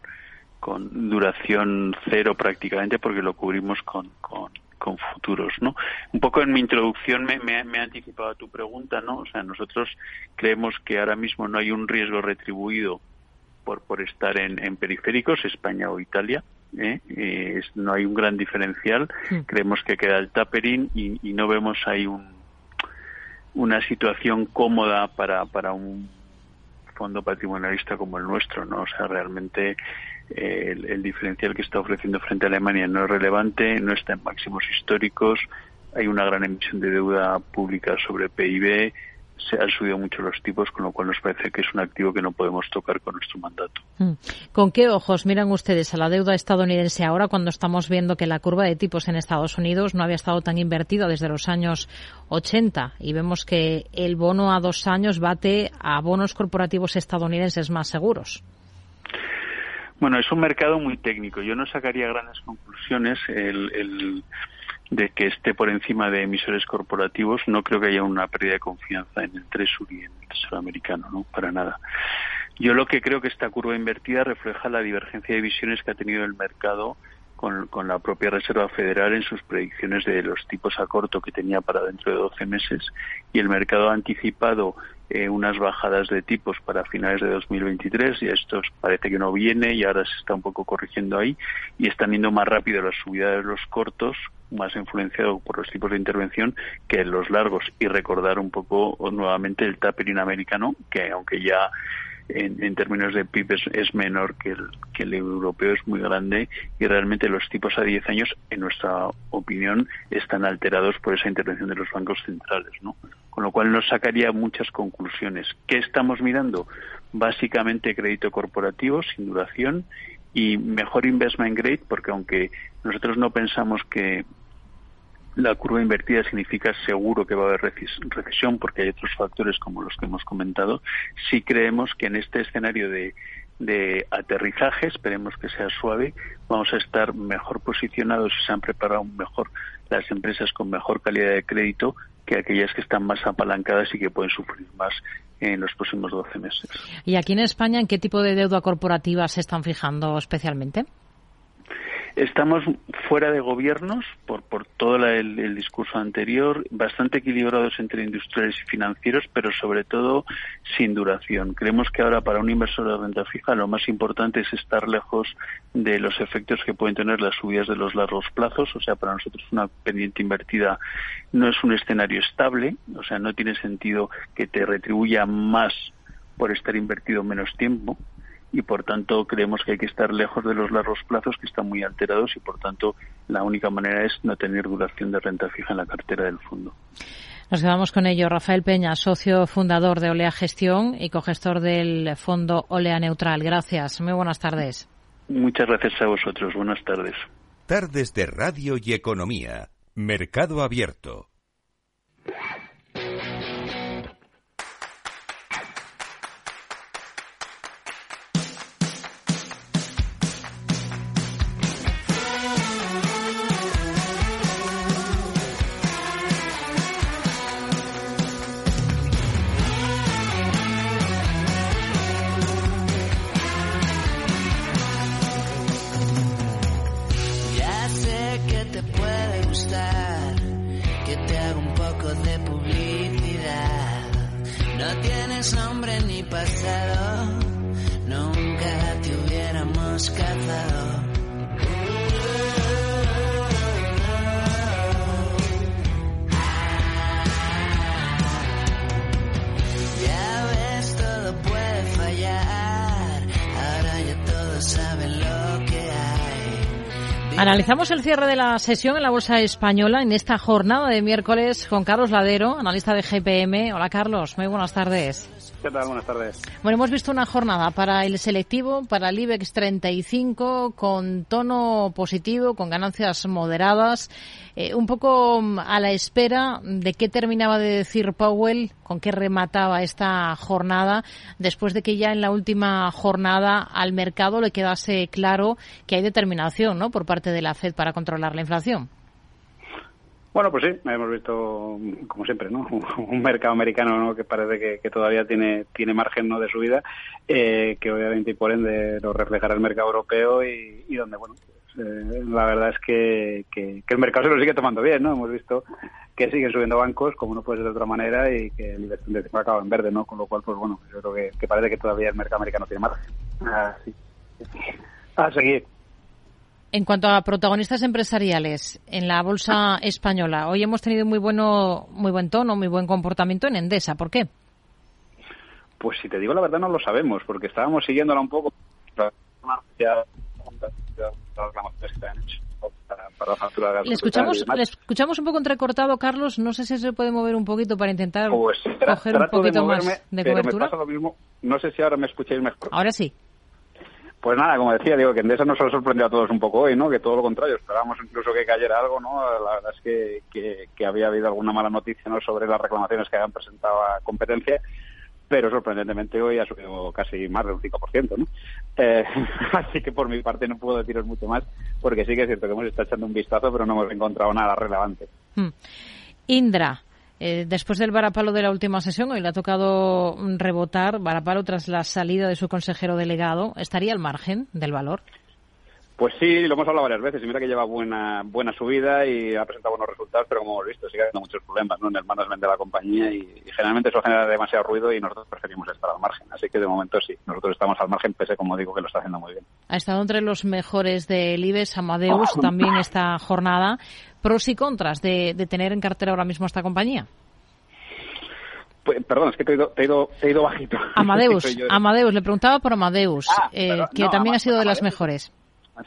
con duración cero prácticamente porque lo cubrimos con, con, con futuros, ¿no? Un poco en mi introducción me, me, me, anticipado a tu pregunta, ¿no? O sea, nosotros creemos que ahora mismo no hay un riesgo retribuido por, por estar en, en periféricos, España o Italia, ¿eh? Eh, no hay un gran diferencial. Creemos que queda el tapering y, y no vemos ahí un, una situación cómoda para, para un fondo patrimonialista como el nuestro, ¿no? O sea, realmente el, el, diferencial que está ofreciendo frente a Alemania no es relevante, no está en máximos históricos, hay una gran emisión de deuda pública sobre PIB, se han subido mucho los tipos, con lo cual nos parece que es un activo que no podemos tocar con nuestro mandato. ¿Con qué ojos miran ustedes a la deuda estadounidense ahora cuando estamos viendo que la curva de tipos en Estados Unidos no había estado tan invertida desde los años 80 y vemos que el bono a dos años bate a bonos corporativos estadounidenses más seguros? Bueno, es un mercado muy técnico. Yo no sacaría grandes conclusiones. El, el, de que esté por encima de emisores corporativos, no creo que haya una pérdida de confianza en el Tresur y en el Tesoro americano, no, para nada. Yo lo que creo que esta curva invertida refleja la divergencia de visiones que ha tenido el mercado con, con, la propia Reserva Federal en sus predicciones de los tipos a corto que tenía para dentro de 12 meses y el mercado ha anticipado eh, unas bajadas de tipos para finales de 2023 y esto parece que no viene y ahora se está un poco corrigiendo ahí y están yendo más rápido las subidas de los cortos más influenciado por los tipos de intervención que los largos y recordar un poco nuevamente el tapering americano que aunque ya en, términos de PIB es, es, menor que el, que el europeo, es muy grande y realmente los tipos a 10 años, en nuestra opinión, están alterados por esa intervención de los bancos centrales, ¿no? Con lo cual nos sacaría muchas conclusiones. ¿Qué estamos mirando? Básicamente crédito corporativo sin duración y mejor investment grade, porque aunque nosotros no pensamos que la curva invertida significa seguro que va a haber recesión porque hay otros factores como los que hemos comentado. Sí creemos que en este escenario de, de aterrizaje, esperemos que sea suave, vamos a estar mejor posicionados y se han preparado mejor las empresas con mejor calidad de crédito que aquellas que están más apalancadas y que pueden sufrir más en los próximos 12 meses. ¿Y aquí en España en qué tipo de deuda corporativa se están fijando especialmente? Estamos fuera de gobiernos por, por todo el, el, discurso anterior, bastante equilibrados entre industriales y financieros, pero sobre todo sin duración. Creemos que ahora para un inversor de renta fija lo más importante es estar lejos de los efectos que pueden tener las subidas de los largos plazos. O sea, para nosotros una pendiente invertida no es un escenario estable, o sea, no tiene sentido que te retribuya más por estar invertido menos tiempo y por tanto creemos que hay que estar lejos de los largos plazos que están muy alterados y por tanto la única manera es no tener duración de renta fija en la cartera del fondo. Nos quedamos con ello. Rafael Peña, socio fundador de Olea Gestión y cogestor del fondo Olea Neutral. Gracias. Muy buenas tardes. Muchas gracias a vosotros. Buenas tardes. Tardes de Radio y Economía. Mercado Abierto. Analizamos el cierre de la sesión en la Bolsa Española en esta jornada de miércoles con Carlos Ladero, analista de GPM. Hola Carlos, muy buenas tardes. ¿Qué tal? Buenas tardes. Bueno, hemos visto una jornada para el selectivo, para el IBEX 35, con tono positivo, con ganancias moderadas, eh, un poco mm, a la espera de qué terminaba de decir Powell, con qué remataba esta jornada, después de que ya en la última jornada al mercado le quedase claro que hay determinación ¿no? por parte de la Fed para controlar la inflación. Bueno, pues sí, hemos visto, como siempre, ¿no? un mercado americano ¿no? que parece que, todavía tiene, tiene margen ¿no? de subida, eh, que obviamente y por ende lo reflejará el mercado europeo y, donde, bueno, eh, la verdad es que, que, el mercado se lo sigue tomando bien, ¿no? Hemos visto que siguen subiendo bancos, como no puede ser de otra manera, y que el IBEX acaba en verde, ¿no? Con lo cual, pues bueno, yo creo que, que parece que todavía el mercado americano tiene margen. Así. A seguir. En cuanto a protagonistas empresariales en la bolsa española, hoy hemos tenido muy bueno, muy buen tono, muy buen comportamiento en Endesa. ¿Por qué? Pues si te digo la verdad no lo sabemos, porque estábamos siguiéndola un poco le escuchamos, le escuchamos un poco entrecortado, Carlos. No sé si se puede mover un poquito para intentar pues, coger un poquito más de cobertura. lo mismo. No sé si ahora me escucháis mejor. Ahora sí. Pues nada, como decía, digo que Endesa nos ha sorprendido a todos un poco hoy, ¿no? Que todo lo contrario, esperábamos incluso que cayera algo, ¿no? La verdad es que, que, había habido alguna mala noticia, ¿no? Sobre las reclamaciones que habían presentado a competencia, pero sorprendentemente hoy ha subido casi más de un 5%, ¿no? Eh, así que por mi parte no puedo deciros mucho más, porque sí que es cierto que hemos estado echando un vistazo, pero no hemos encontrado nada relevante. Hmm. Indra, eh, después del varapalo de la última sesión, hoy le ha tocado rebotar varapalo tras la salida de su consejero delegado. ¿Estaría al margen del valor? Pues sí, lo hemos hablado varias veces. Y mira que lleva buena buena subida y ha presentado buenos resultados, pero como hemos visto, sigue habiendo muchos problemas ¿no? en el management de la compañía y, generalmente eso genera demasiado ruido y nosotros preferimos estar al margen. Así que de momento sí, nosotros estamos al margen, pese como digo que lo está haciendo muy bien. Ha estado entre los mejores del IBEX, Amadeus, también esta jornada. Pros y contras de, tener en cartera ahora mismo esta compañía. Pues, perdón, es que te he ido, te he ido, bajito. Amadeus, Amadeus, le preguntaba por Amadeus, ah, eh, que también ha sido de las mejores.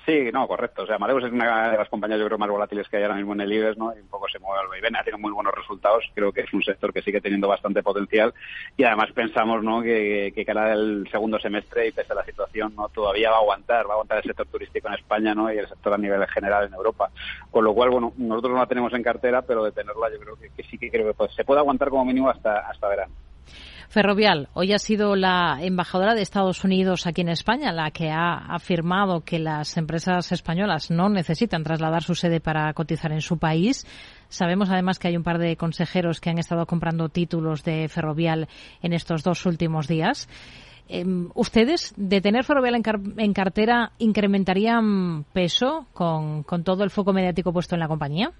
Sí, no, correcto. O sea, Amadeus es una de las compañías, yo creo, más volátiles que hay ahora mismo en el IBEX, ¿no? Y un poco se mueve al vaivén. Ha tenido muy buenos resultados. Creo que es un sector que sigue teniendo bastante potencial. Y además pensamos, ¿no? Que, cara el segundo semestre y pese a la situación, ¿no? Todavía va a aguantar. Va a aguantar el sector turístico en España, ¿no? Y el sector a nivel general en Europa. Con lo cual, bueno, nosotros no la tenemos en cartera, pero de tenerla yo creo que, sí que creo que se puede aguantar como mínimo hasta, hasta verano. Ferrovial, hoy ha sido la embajadora de Estados Unidos aquí en España la que ha afirmado que las empresas españolas no necesitan trasladar su sede para cotizar en su país. Sabemos además que hay un par de consejeros que han estado comprando títulos de Ferrovial en estos dos últimos días. Em, ¿Ustedes, de tener Ferrovial en, cartera, incrementarían peso con todo el foco mediático puesto en la compañía?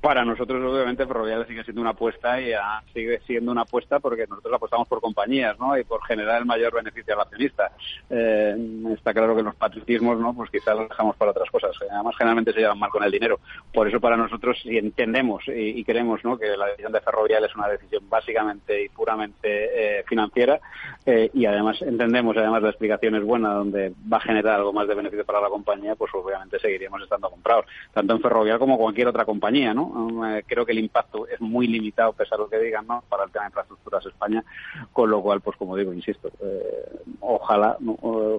Para nosotros, obviamente, Ferrovial sigue siendo una apuesta y sigue siendo una apuesta porque nosotros apostamos por compañías, ¿no? Y por generar el mayor beneficio al accionista. Eh, está claro que los patriotismos, ¿no? Pues quizás los dejamos para otras cosas. Además, generalmente se llevan mal con el dinero. Por eso, para nosotros, si entendemos y, queremos, ¿no? Que la decisión de Ferrovial es una decisión básicamente y puramente eh, financiera eh, y además entendemos, además la explicación es buena, donde va a generar algo más de beneficio para la compañía, pues obviamente seguiríamos estando comprados, tanto en Ferrovial como cualquier otra compañía, ¿no? Eh, creo que el impacto es muy limitado, pese a lo que digan, ¿no? Para el tema de infraestructuras España, con lo cual, pues como digo, insisto, eh, ojalá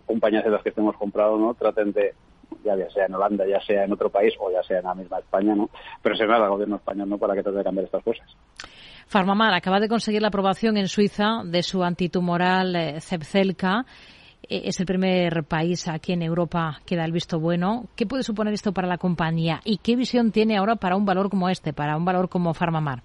compañías de las que estemos comprado, ¿no? Traten de, ya, sea en Holanda, ya sea en otro país o ya sea en la misma España, ¿no? Pero se al gobierno español, ¿no? Para que trate de cambiar estas cosas. Farmamar acaba de conseguir la aprobación en Suiza de su antitumoral Zepzelca. Eh, es el primer país aquí en Europa que da el visto bueno. ¿Qué puede suponer esto para la compañía y qué visión tiene ahora para un valor como este, para un valor como Farmamar?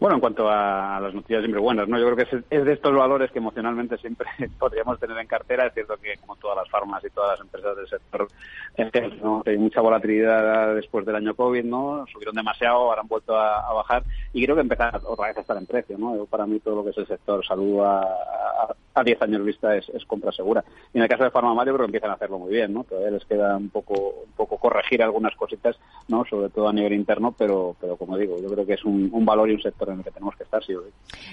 Bueno, en cuanto a las noticias siempre buenas, ¿no? Yo creo que es, de estos valores que emocionalmente siempre podríamos tener en cartera. Es cierto que, como todas las farmas y todas las empresas del sector, ¿no? hay mucha volatilidad después del año COVID, ¿no? Subieron demasiado, ahora han vuelto a, bajar y creo que empezar otra vez a estar en precio, ¿no? para mí todo lo que es el sector salud a 10 años vista es, compra segura. Y en el caso de Farmamar yo creo que empiezan a hacerlo muy bien, ¿no? Todavía les queda un poco, un poco corregir algunas cositas, ¿no? Sobre todo a nivel interno, pero, pero como digo, yo creo que es un, valor y un sector en el que tenemos que estar, sí.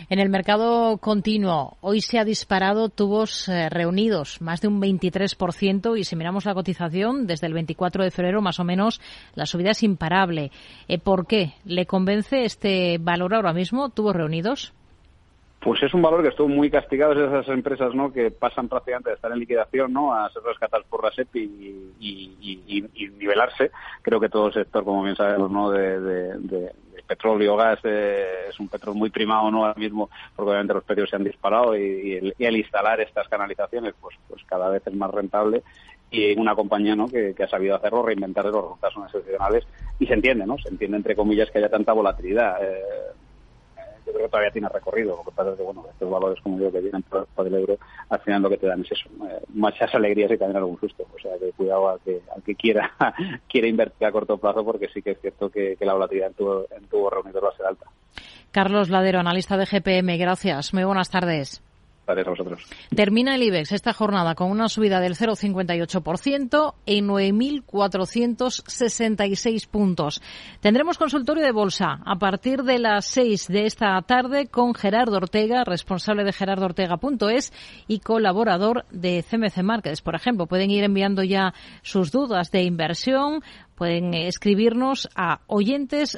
En el mercado continuo, hoy se ha disparado tubos eh, reunidos, más de un 23%, y si miramos la cotización, desde el 24 de febrero más o menos, la subida es imparable. Eh, ¿Por qué? ¿Le convence este valor ahora mismo, tubos reunidos? Pues es un valor que estuvo muy castigado de esas empresas ¿no? que pasan prácticamente de estar en liquidación ¿no? a ser rescatadas por la SEP y, nivelarse. Creo que todo el sector, como bien sabemos, ¿no? de, petróleo, gas, eh, es un petróleo muy primado ¿no? ahora mismo, porque obviamente los precios se han disparado y, el, instalar estas canalizaciones pues, pues cada vez es más rentable y una compañía ¿no? que, ha sabido hacerlo, reinventar los resultados excepcionales y se entiende, ¿no? Se entiende entre comillas que haya tanta volatilidad. Eh, yo creo que todavía tiene recorrido. Lo que pasa es que, bueno, estos valores, como digo, que vienen por, el euro, al final lo que te dan es eso, eh, muchas alegrías y también algún susto. O sea, que cuidado al que, al que quiera, quiera invertir a corto plazo, porque sí que es cierto que, la volatilidad en tu, en tu reunido va a ser alta. Carlos Ladero, analista de GPM, gracias. Muy buenas tardes. Termina el IBEX esta jornada con una subida del 0,58% en 9.466 puntos. Tendremos consultorio de bolsa a partir de las 6 de esta tarde con Gerardo Ortega, responsable de gerardoortega.es y colaborador de CMC Markets. Por ejemplo, pueden ir enviando ya sus dudas de inversión, pueden escribirnos a oyentes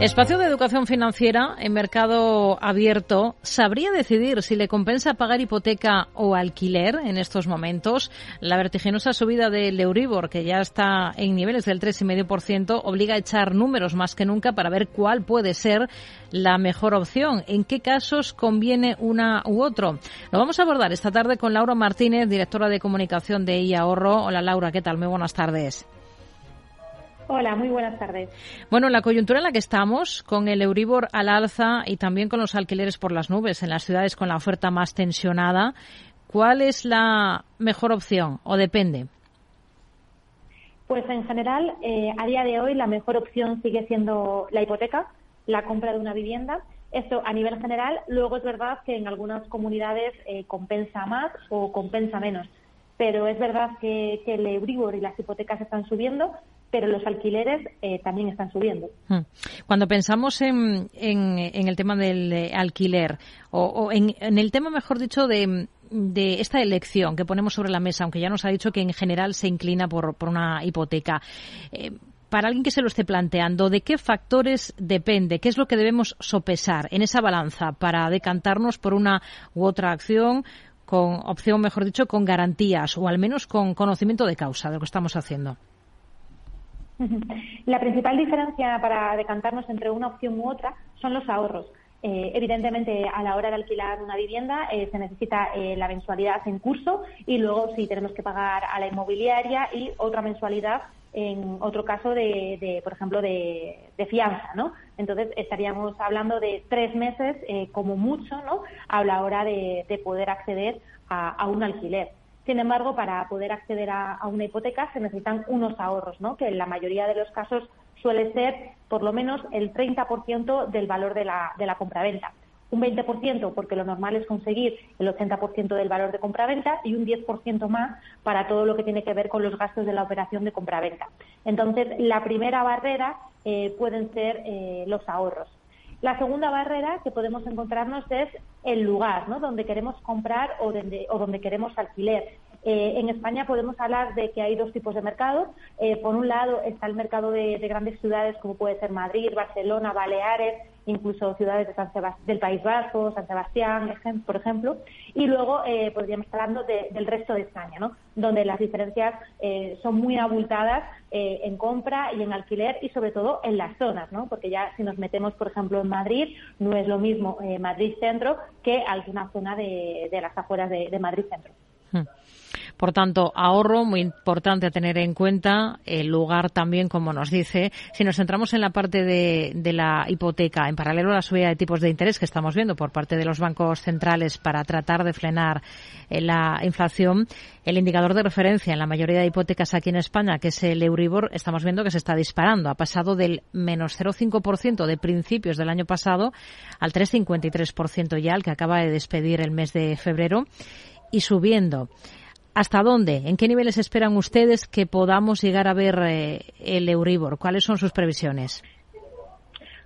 Espacio de educación financiera en mercado abierto. ¿Sabría decidir si le compensa pagar hipoteca o alquiler en estos momentos? La vertiginosa subida del Euribor, que ya está en niveles del 3,5%, obliga a echar números más que nunca para ver cuál puede ser la mejor opción. ¿En qué casos conviene una u otro? Lo vamos a abordar esta tarde con Laura Martínez, directora de comunicación de iAhorro. Hola Laura, ¿qué tal? Muy buenas tardes. Hola, muy buenas tardes. Bueno, la coyuntura en la que estamos, con el Euribor al alza y también con los alquileres por las nubes en las ciudades con la oferta más tensionada, ¿cuál es la mejor opción o depende? Pues en general, eh, a día de hoy la mejor opción sigue siendo la hipoteca, la compra de una vivienda. Esto a nivel general, luego es verdad que en algunas comunidades eh, compensa más o compensa menos pero es verdad que, que, el Euribor y las hipotecas están subiendo, pero los alquileres eh, también están subiendo. Hmm. Cuando pensamos en, el tema del eh, alquiler, o, en, el tema, mejor dicho, de, esta elección que ponemos sobre la mesa, aunque ya nos ha dicho que en general se inclina por, por una hipoteca, eh, para alguien que se lo esté planteando, ¿de qué factores depende? ¿Qué es lo que debemos sopesar en esa balanza para decantarnos por una u otra acción? con opción, mejor dicho, con garantías o al menos con conocimiento de causa de lo que estamos haciendo. La principal diferencia para decantarnos entre una opción u otra son los ahorros. Eh, evidentemente, a la hora de alquilar una vivienda eh, se necesita eh, la mensualidad en curso y luego si tenemos que pagar a la inmobiliaria y otra mensualidad en otro caso de, por ejemplo, de, fianza, ¿no? Entonces estaríamos hablando de tres meses como mucho, ¿no? A la hora de, poder acceder a un alquiler. Sin embargo, para poder acceder a, una hipoteca se necesitan unos ahorros, ¿no? que en la mayoría de los casos suele ser por lo menos el 30% del valor de la, de la compraventa. Un 20% porque lo normal es conseguir el 80% del valor de compraventa y un 10% más para todo lo que tiene que ver con los gastos de la operación de compraventa. Entonces, la primera barrera eh, pueden ser eh, los ahorros. La segunda barrera que podemos encontrarnos es el lugar, ¿no? Donde queremos comprar o donde, o donde queremos alquiler. Eh, en España podemos hablar de que hay dos tipos de mercados. Eh, por un lado está el mercado de, grandes ciudades como puede ser Madrid, Barcelona, Baleares, incluso ciudades de San del País Vasco, San Sebastián, por ejemplo. Y luego eh, podríamos estar hablando del resto de España, ¿no? donde las diferencias son muy abultadas en compra y en alquiler y sobre todo en las zonas, ¿no? porque ya si nos metemos, por ejemplo, en Madrid, no es lo mismo Madrid Centro que alguna zona de, las afueras de, Madrid Centro. Por tanto, ahorro muy importante a tener en cuenta. El lugar también, como nos dice, si nos centramos en la parte de, de la hipoteca, en paralelo a la subida de tipos de interés que estamos viendo por parte de los bancos centrales para tratar de frenar eh, la inflación, el indicador de referencia en la mayoría de hipotecas aquí en España, que es el Euribor, estamos viendo que se está disparando. Ha pasado del menos 0,5% de principios del año pasado al 3,53% ya, el que acaba de despedir el mes de febrero, y subiendo. ¿Hasta dónde? ¿En qué niveles esperan ustedes que podamos llegar a ver eh, el Euribor? ¿Cuáles son sus previsiones?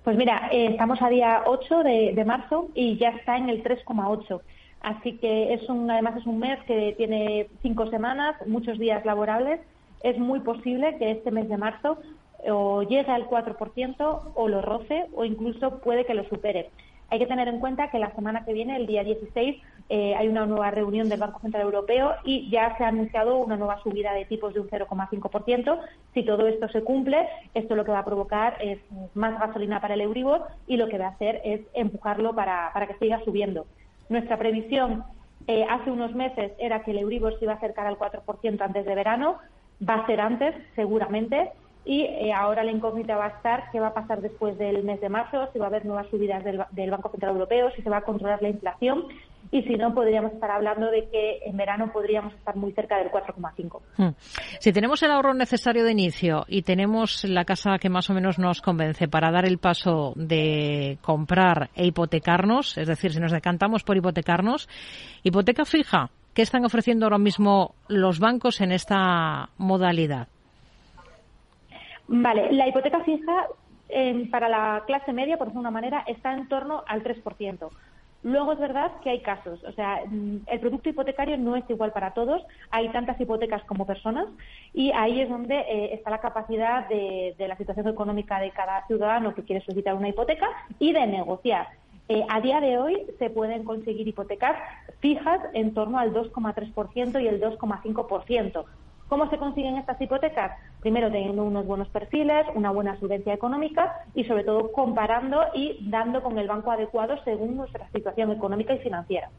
Pues mira, eh, estamos a día 8 de, marzo y ya está en el 3,8. Así que es un, además es un mes que tiene cinco semanas, muchos días laborables. Es muy posible que este mes de marzo o llegue al 4% o lo roce o incluso puede que lo supere. Hay que tener en cuenta que la semana que viene, el día 16, eh, hay una nueva reunión del Banco Central Europeo y ya se ha anunciado una nueva subida de tipos de un 0,5%. Si todo esto se cumple, esto lo que va a provocar es más gasolina para el Euribor y lo que va a hacer es empujarlo para, para que siga subiendo. Nuestra previsión eh, hace unos meses era que el Euribor se iba a acercar al 4% antes de verano, va a ser antes, seguramente, y eh, ahora la incógnita va a estar qué va a pasar después del mes de marzo, si va a haber nuevas subidas del, del, Banco Central Europeo, si se va a controlar la inflación y si no podríamos estar hablando de que en verano podríamos estar muy cerca del 4,5. Hmm. Si tenemos el ahorro necesario de inicio y tenemos la casa que más o menos nos convence para dar el paso de comprar e hipotecarnos, es decir, si nos decantamos por hipotecarnos, hipoteca fija, ¿qué están ofreciendo ahora mismo los bancos en esta modalidad? Vale, la hipoteca fija eh, para la clase media, por decirlo de una manera, está en torno al 3%. Luego es verdad que hay casos, o sea, mm, el producto hipotecario no es igual para todos, hay tantas hipotecas como personas y ahí es donde eh, está la capacidad de, de, la situación económica de cada ciudadano que quiere solicitar una hipoteca y de negociar. Eh, a día de hoy se pueden conseguir hipotecas fijas en torno al 2,3% y el 2,5%. ¿Cómo se consiguen estas hipotecas? Primero teniendo unos buenos perfiles, una buena solvencia económica y sobre todo comparando y dando con el banco adecuado según nuestra situación económica y financiera.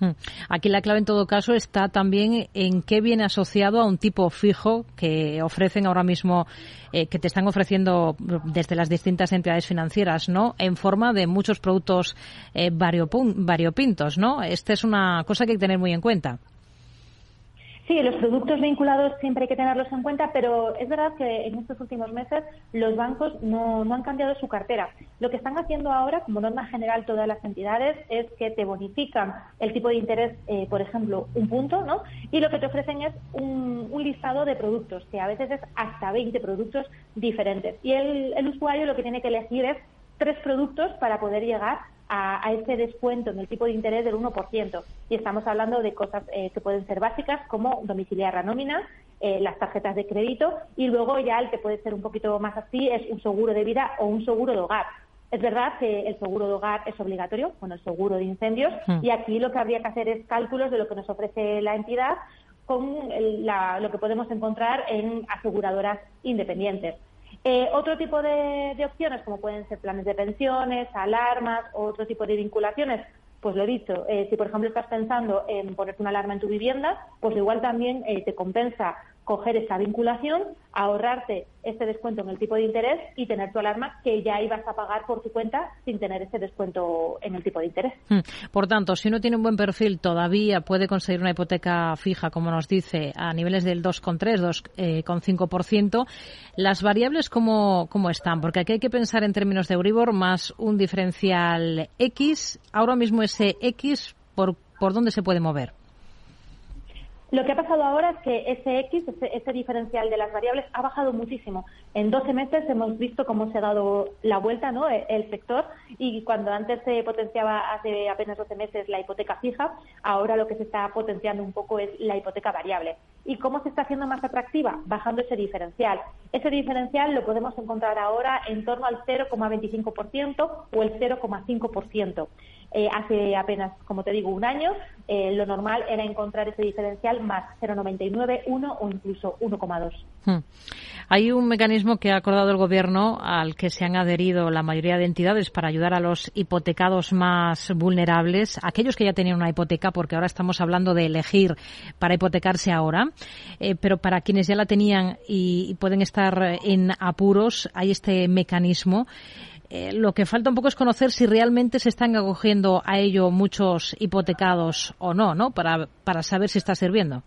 Hmm. Aquí la clave en todo caso está también en qué viene asociado a un tipo fijo que ofrecen ahora mismo, eh, que te están ofreciendo desde las distintas entidades financieras, ¿no? En forma de muchos productos eh, variopintos, ¿no? Esta es una cosa que hay que tener muy en cuenta. Sí, los productos vinculados siempre hay que tenerlos en cuenta, pero es verdad que en estos últimos meses los bancos no, no, han cambiado su cartera. Lo que están haciendo ahora, como norma general todas las entidades, es que te bonifican el tipo de interés, eh, por ejemplo, un punto, ¿no? Y lo que te ofrecen es un, un, listado de productos, que a veces es hasta 20 productos diferentes. Y el, el usuario lo que tiene que elegir es tres productos para poder llegar a, a, ese descuento en el tipo de interés del 1%. Y estamos hablando de cosas eh, que pueden ser básicas como domiciliar la nómina, eh, las tarjetas de crédito y luego ya el que puede ser un poquito más así es un seguro de vida o un seguro de hogar. Es verdad que el seguro de hogar es obligatorio, con el seguro de incendios, mm. y aquí lo que habría que hacer es cálculos de lo que nos ofrece la entidad con el, la, lo que podemos encontrar en aseguradoras independientes. Eh, otro tipo de, opciones, como pueden ser planes de pensiones, alarmas o otro tipo de vinculaciones, pues lo he dicho, eh, si por ejemplo estás pensando en ponerte una alarma en tu vivienda, pues igual también eh, te compensa coger esa vinculación, ahorrarte este descuento en el tipo de interés y tener tu alarma que ya ibas a pagar por tu cuenta sin tener ese descuento en el tipo de interés. Hmm. Por tanto, si uno tiene un buen perfil, todavía puede conseguir una hipoteca fija, como nos dice, a niveles del 2,3, 2,5%. Las variables, ¿cómo, ¿cómo están? Porque aquí hay que pensar en términos de Euribor más un diferencial X. Ahora mismo ese X, ¿por, por dónde se puede mover? Lo que ha pasado ahora es que ese X, ese, ese, diferencial de las variables, ha bajado muchísimo. En 12 meses hemos visto cómo se ha dado la vuelta ¿no? el, el sector y cuando antes se potenciaba hace apenas 12 meses la hipoteca fija, ahora lo que se está potenciando un poco es la hipoteca variable. ¿Y cómo se está haciendo más atractiva? Bajando ese diferencial. Ese diferencial lo podemos encontrar ahora en torno al 0,25% o el 0,5%. Eh, hace apenas, como te digo, un año, eh, lo normal era encontrar ese diferencial más 0,99, 1 o incluso 1,2. Hmm. Hay un mecanismo que ha acordado el Gobierno al que se han adherido la mayoría de entidades para ayudar a los hipotecados más vulnerables, aquellos que ya tenían una hipoteca, porque ahora estamos hablando de elegir para hipotecarse ahora, eh, pero para quienes ya la tenían y, pueden estar en apuros, hay este mecanismo. Eh, lo que falta un poco es conocer si realmente se están acogiendo a ello muchos hipotecados o no, ¿no? Para, para saber si está sirviendo.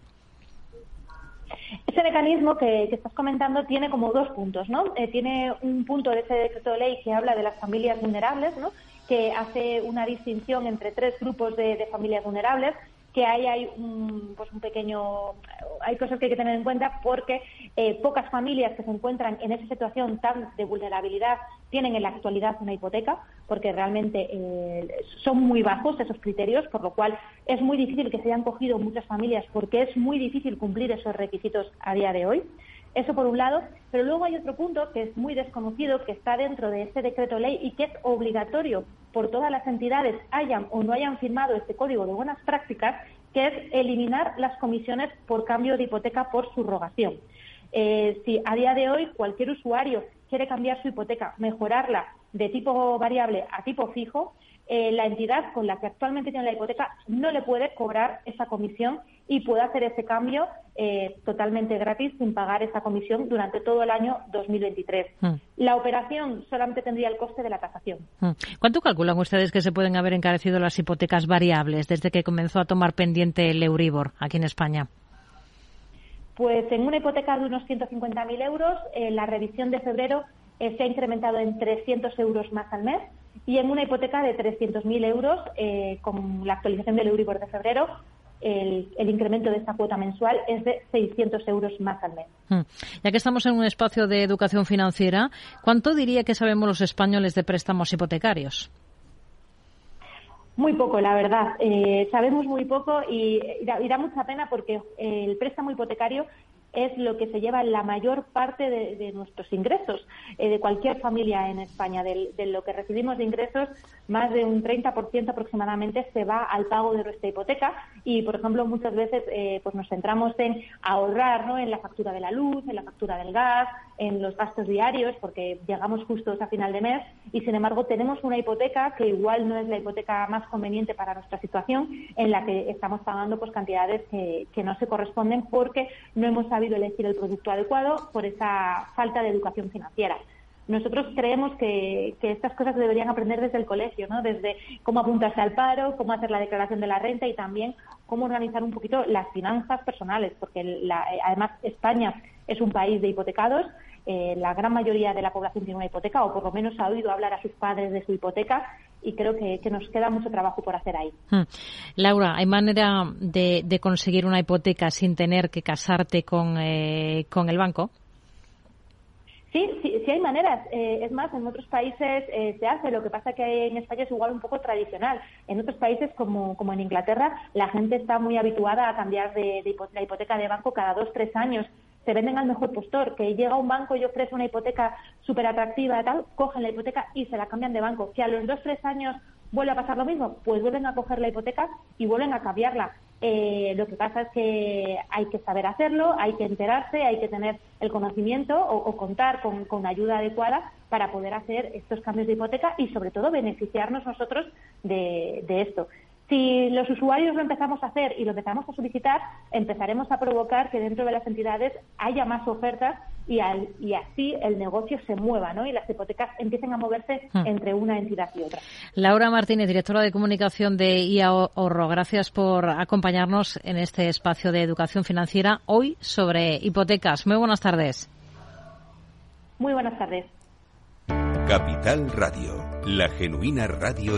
Ese mecanismo que, estás comentando tiene como dos puntos, ¿no? Eh, tiene un punto de ese decreto de ley que habla de las familias vulnerables, ¿no? Que hace una distinción entre tres grupos de familias vulnerables que ahí hay un, pues un pequeño, hay cosas que hay que tener en cuenta porque eh, pocas familias que se encuentran en esa situación tan de vulnerabilidad tienen en la actualidad una hipoteca, porque realmente eh, son muy bajos esos criterios, por lo cual es muy difícil que se hayan cogido muchas familias porque es muy difícil cumplir esos requisitos a día de hoy. Eso por un lado, pero luego hay otro punto que es muy desconocido, que está dentro de este decreto ley y que es obligatorio por todas las entidades, hayan o no hayan firmado este código de buenas prácticas, que es eliminar las comisiones por cambio de hipoteca por subrogación. Eh, si a día de hoy cualquier usuario quiere cambiar su hipoteca, mejorarla de tipo variable a tipo fijo, eh, la entidad con la que actualmente tiene la hipoteca no le puede cobrar esa comisión y puede hacer ese cambio eh, totalmente gratis sin pagar esa comisión durante todo el año 2023. Hmm. La operación solamente tendría el coste de la tasación. Hmm. ¿Cuánto calculan ustedes que se pueden haber encarecido las hipotecas variables desde que comenzó a tomar pendiente el Euribor aquí en España? Pues en una hipoteca de unos 150.000 euros, eh, la revisión de febrero se ha incrementado en 300 euros más al mes y en una hipoteca de 300.000 euros, eh, con la actualización del Euribor de febrero, el, incremento de esta cuota mensual es de 600 euros más al mes. Hmm. Ya que estamos en un espacio de educación financiera, ¿cuánto diría que sabemos los españoles de préstamos hipotecarios? Muy poco, la verdad. Eh, sabemos muy poco y, y, da, mucha pena porque el préstamo hipotecario es lo que se lleva la mayor parte de, nuestros ingresos, eh, de cualquier familia en España. De, lo que recibimos de ingresos, más de un 30% aproximadamente se va al pago de nuestra hipoteca y, por ejemplo, muchas veces eh, pues nos centramos en ahorrar ¿no? en la factura de la luz, en la factura del gas, en los gastos diarios, porque llegamos justos a final de mes y, sin embargo, tenemos una hipoteca que igual no es la hipoteca más conveniente para nuestra situación, en la que estamos pagando pues cantidades que, que no se corresponden porque no hemos sabido elegir el producto adecuado por esa falta de educación financiera. Nosotros creemos que, estas cosas deberían aprender desde el colegio, ¿no? Desde cómo apuntarse al paro, cómo hacer la declaración de la renta y también cómo organizar un poquito las finanzas personales, porque además España es un país de hipotecados, eh, la gran mayoría de la población tiene una hipoteca o por lo menos ha oído hablar a sus padres de su hipoteca y creo que, nos queda mucho trabajo por hacer ahí. Hmm. Laura, ¿hay manera de, conseguir una hipoteca sin tener que casarte con, eh, con el banco? Sí, sí, sí hay maneras. Eh, es más, en otros países eh, se hace. Lo que pasa que en España es igual un poco tradicional. En otros países, como, como en Inglaterra, la gente está muy habituada a cambiar de, de la hipoteca de banco cada dos, tres años se venden al mejor postor, que llega un banco y ofrece una hipoteca súper atractiva, tal, cogen la hipoteca y se la cambian de banco. Que a los dos, tres años vuelve a pasar lo mismo, pues vuelven a coger la hipoteca y vuelven a cambiarla. Eh, lo que pasa es que hay que saber hacerlo, hay que enterarse, hay que tener el conocimiento o, contar con, con, ayuda adecuada para poder hacer estos cambios de hipoteca y sobre todo beneficiarnos nosotros de, de esto. Si los usuarios lo empezamos a hacer y lo empezamos a solicitar, empezaremos a provocar que dentro de las entidades haya más ofertas y, y así el negocio se mueva ¿no? y las hipotecas empiecen a moverse hmm. entre una entidad y otra. Laura Martínez, directora de comunicación de IA Ahorro, gracias por acompañarnos en este espacio de educación financiera hoy sobre hipotecas. Muy buenas tardes. Muy buenas tardes. Capital Radio, la genuina radio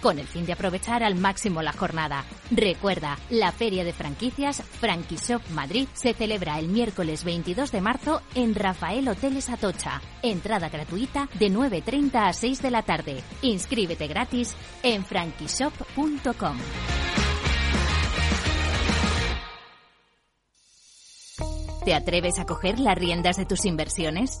con el fin de aprovechar al máximo la jornada. Recuerda, la Feria de Franquicias Franquishop Madrid se celebra el miércoles 22 de marzo en Rafael Hoteles Atocha. Entrada gratuita de 9.30 a 6 de la tarde. Inscríbete gratis en franquishop.com. ¿Te atreves a coger las riendas de tus inversiones?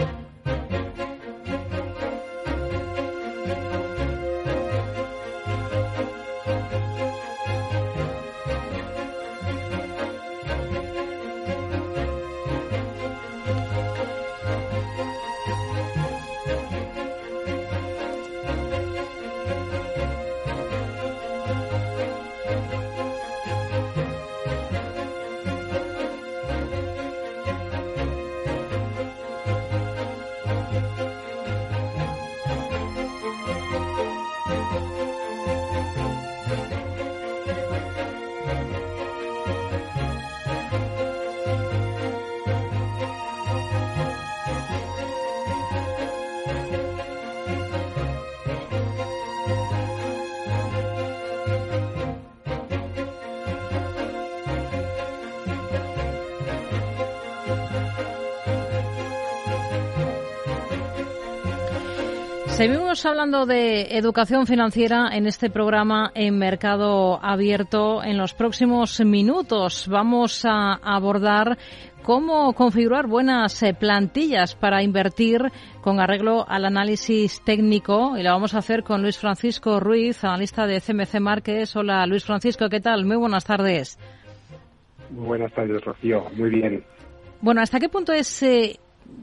Seguimos hablando de educación financiera en este programa en Mercado Abierto. En los próximos minutos vamos a abordar cómo configurar buenas eh, plantillas para invertir con arreglo al análisis técnico y lo vamos a hacer con Luis Francisco Ruiz, analista de CMC Márquez. Hola Luis Francisco, ¿qué tal? Muy buenas tardes. Buenas tardes, Rocío. Muy bien. Bueno, ¿hasta qué punto es eh,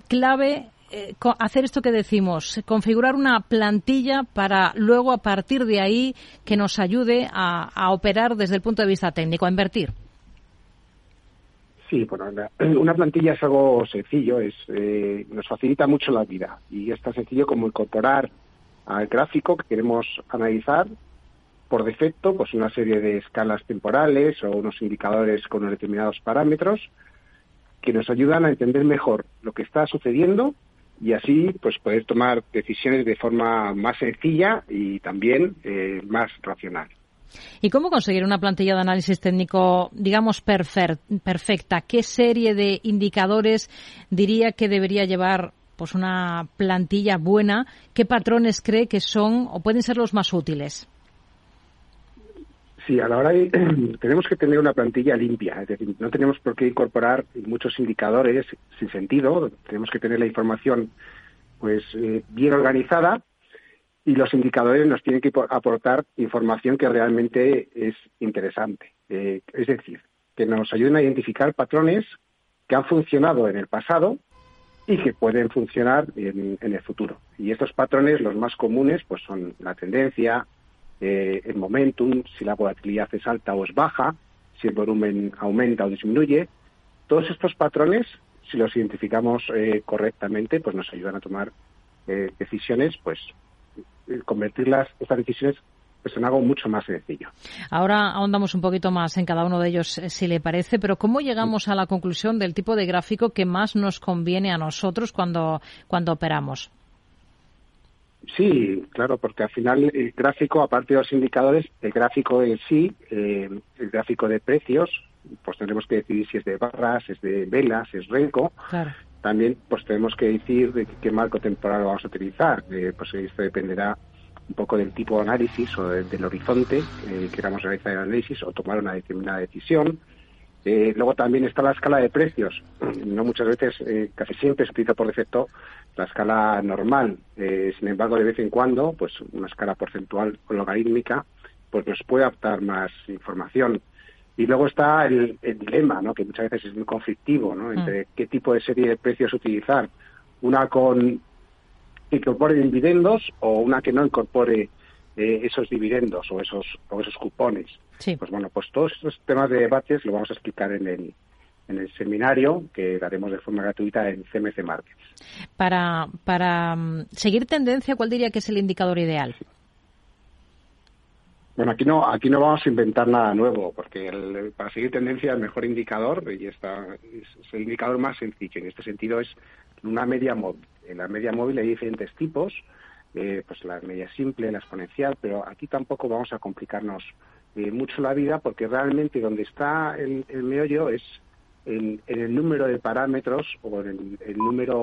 clave eh, hacer esto que decimos, configurar una plantilla para luego a partir de ahí que nos ayude a, operar desde el punto de vista técnico, a invertir. Sí, bueno, una plantilla es algo sencillo, es eh, nos facilita mucho la vida y es tan sencillo como incorporar al gráfico que queremos analizar por defecto, pues una serie de escalas temporales o unos indicadores con determinados parámetros que nos ayudan a entender mejor lo que está sucediendo y así pues poder tomar decisiones de forma más sencilla y también eh, más racional. ¿Y cómo conseguir una plantilla de análisis técnico, digamos, perfecta? ¿Qué serie de indicadores diría que debería llevar pues una plantilla buena? ¿Qué patrones cree que son o pueden ser los más útiles? Sí, a la hora de, tenemos que tener una plantilla limpia, es decir, no tenemos por qué incorporar muchos indicadores sin sentido, tenemos que tener la información pues eh, bien organizada y los indicadores nos tienen que aportar información que realmente es interesante. Eh, es decir, que nos ayuden a identificar patrones que han funcionado en el pasado y que pueden funcionar en, en el futuro. Y estos patrones, los más comunes, pues son la tendencia, eh, el momentum, si la volatilidad es alta o es baja, si el volumen aumenta o disminuye. Todos estos patrones, si los identificamos eh, correctamente, pues nos ayudan a tomar eh, decisiones, pues convertirlas, estas decisiones pues en algo mucho más sencillo. Ahora ahondamos un poquito más en cada uno de ellos, eh, si le parece, pero ¿cómo llegamos a la conclusión del tipo de gráfico que más nos conviene a nosotros cuando, cuando operamos? Sí, claro, porque al final el gráfico, aparte de los indicadores, el gráfico en sí, eh, el gráfico de precios, pues tenemos que decidir si es de barras, es de velas, es renco. También pues tenemos que decir de qué marco temporal vamos a utilizar. Eh, pues esto dependerá un poco del tipo de análisis o del horizonte que queramos realizar el análisis o tomar una determinada decisión. Eh, luego también está la escala de precios. No muchas veces, eh, casi siempre se utiliza por defecto la escala normal. Eh, sin embargo, de vez en cuando, pues una escala porcentual o logarítmica, pues nos puede adaptar más información. Y luego está el, dilema, ¿no? que muchas veces es muy conflictivo, ¿no? entre mm. qué tipo de serie de precios utilizar. Una con que incorpore dividendos o una que no incorpore eh, esos dividendos o esos, o esos cupones. Pues bueno, pues todos estos temas de debates lo vamos a explicar en el, en el seminario que daremos de forma gratuita en CMC Markets. Para, para mm, seguir tendencia, ¿cuál diría que es el indicador ideal? Bueno, aquí no, aquí no vamos a inventar nada nuevo, porque para seguir tendencia el mejor indicador, y está, es, el indicador más sencillo, en este sentido es una media móvil. En la media móvil hay diferentes tipos, eh, pues la media simple, la exponencial, pero aquí tampoco vamos a complicarnos eh, mucho la vida, porque realmente donde está el, meollo es en, el número de parámetros o en el número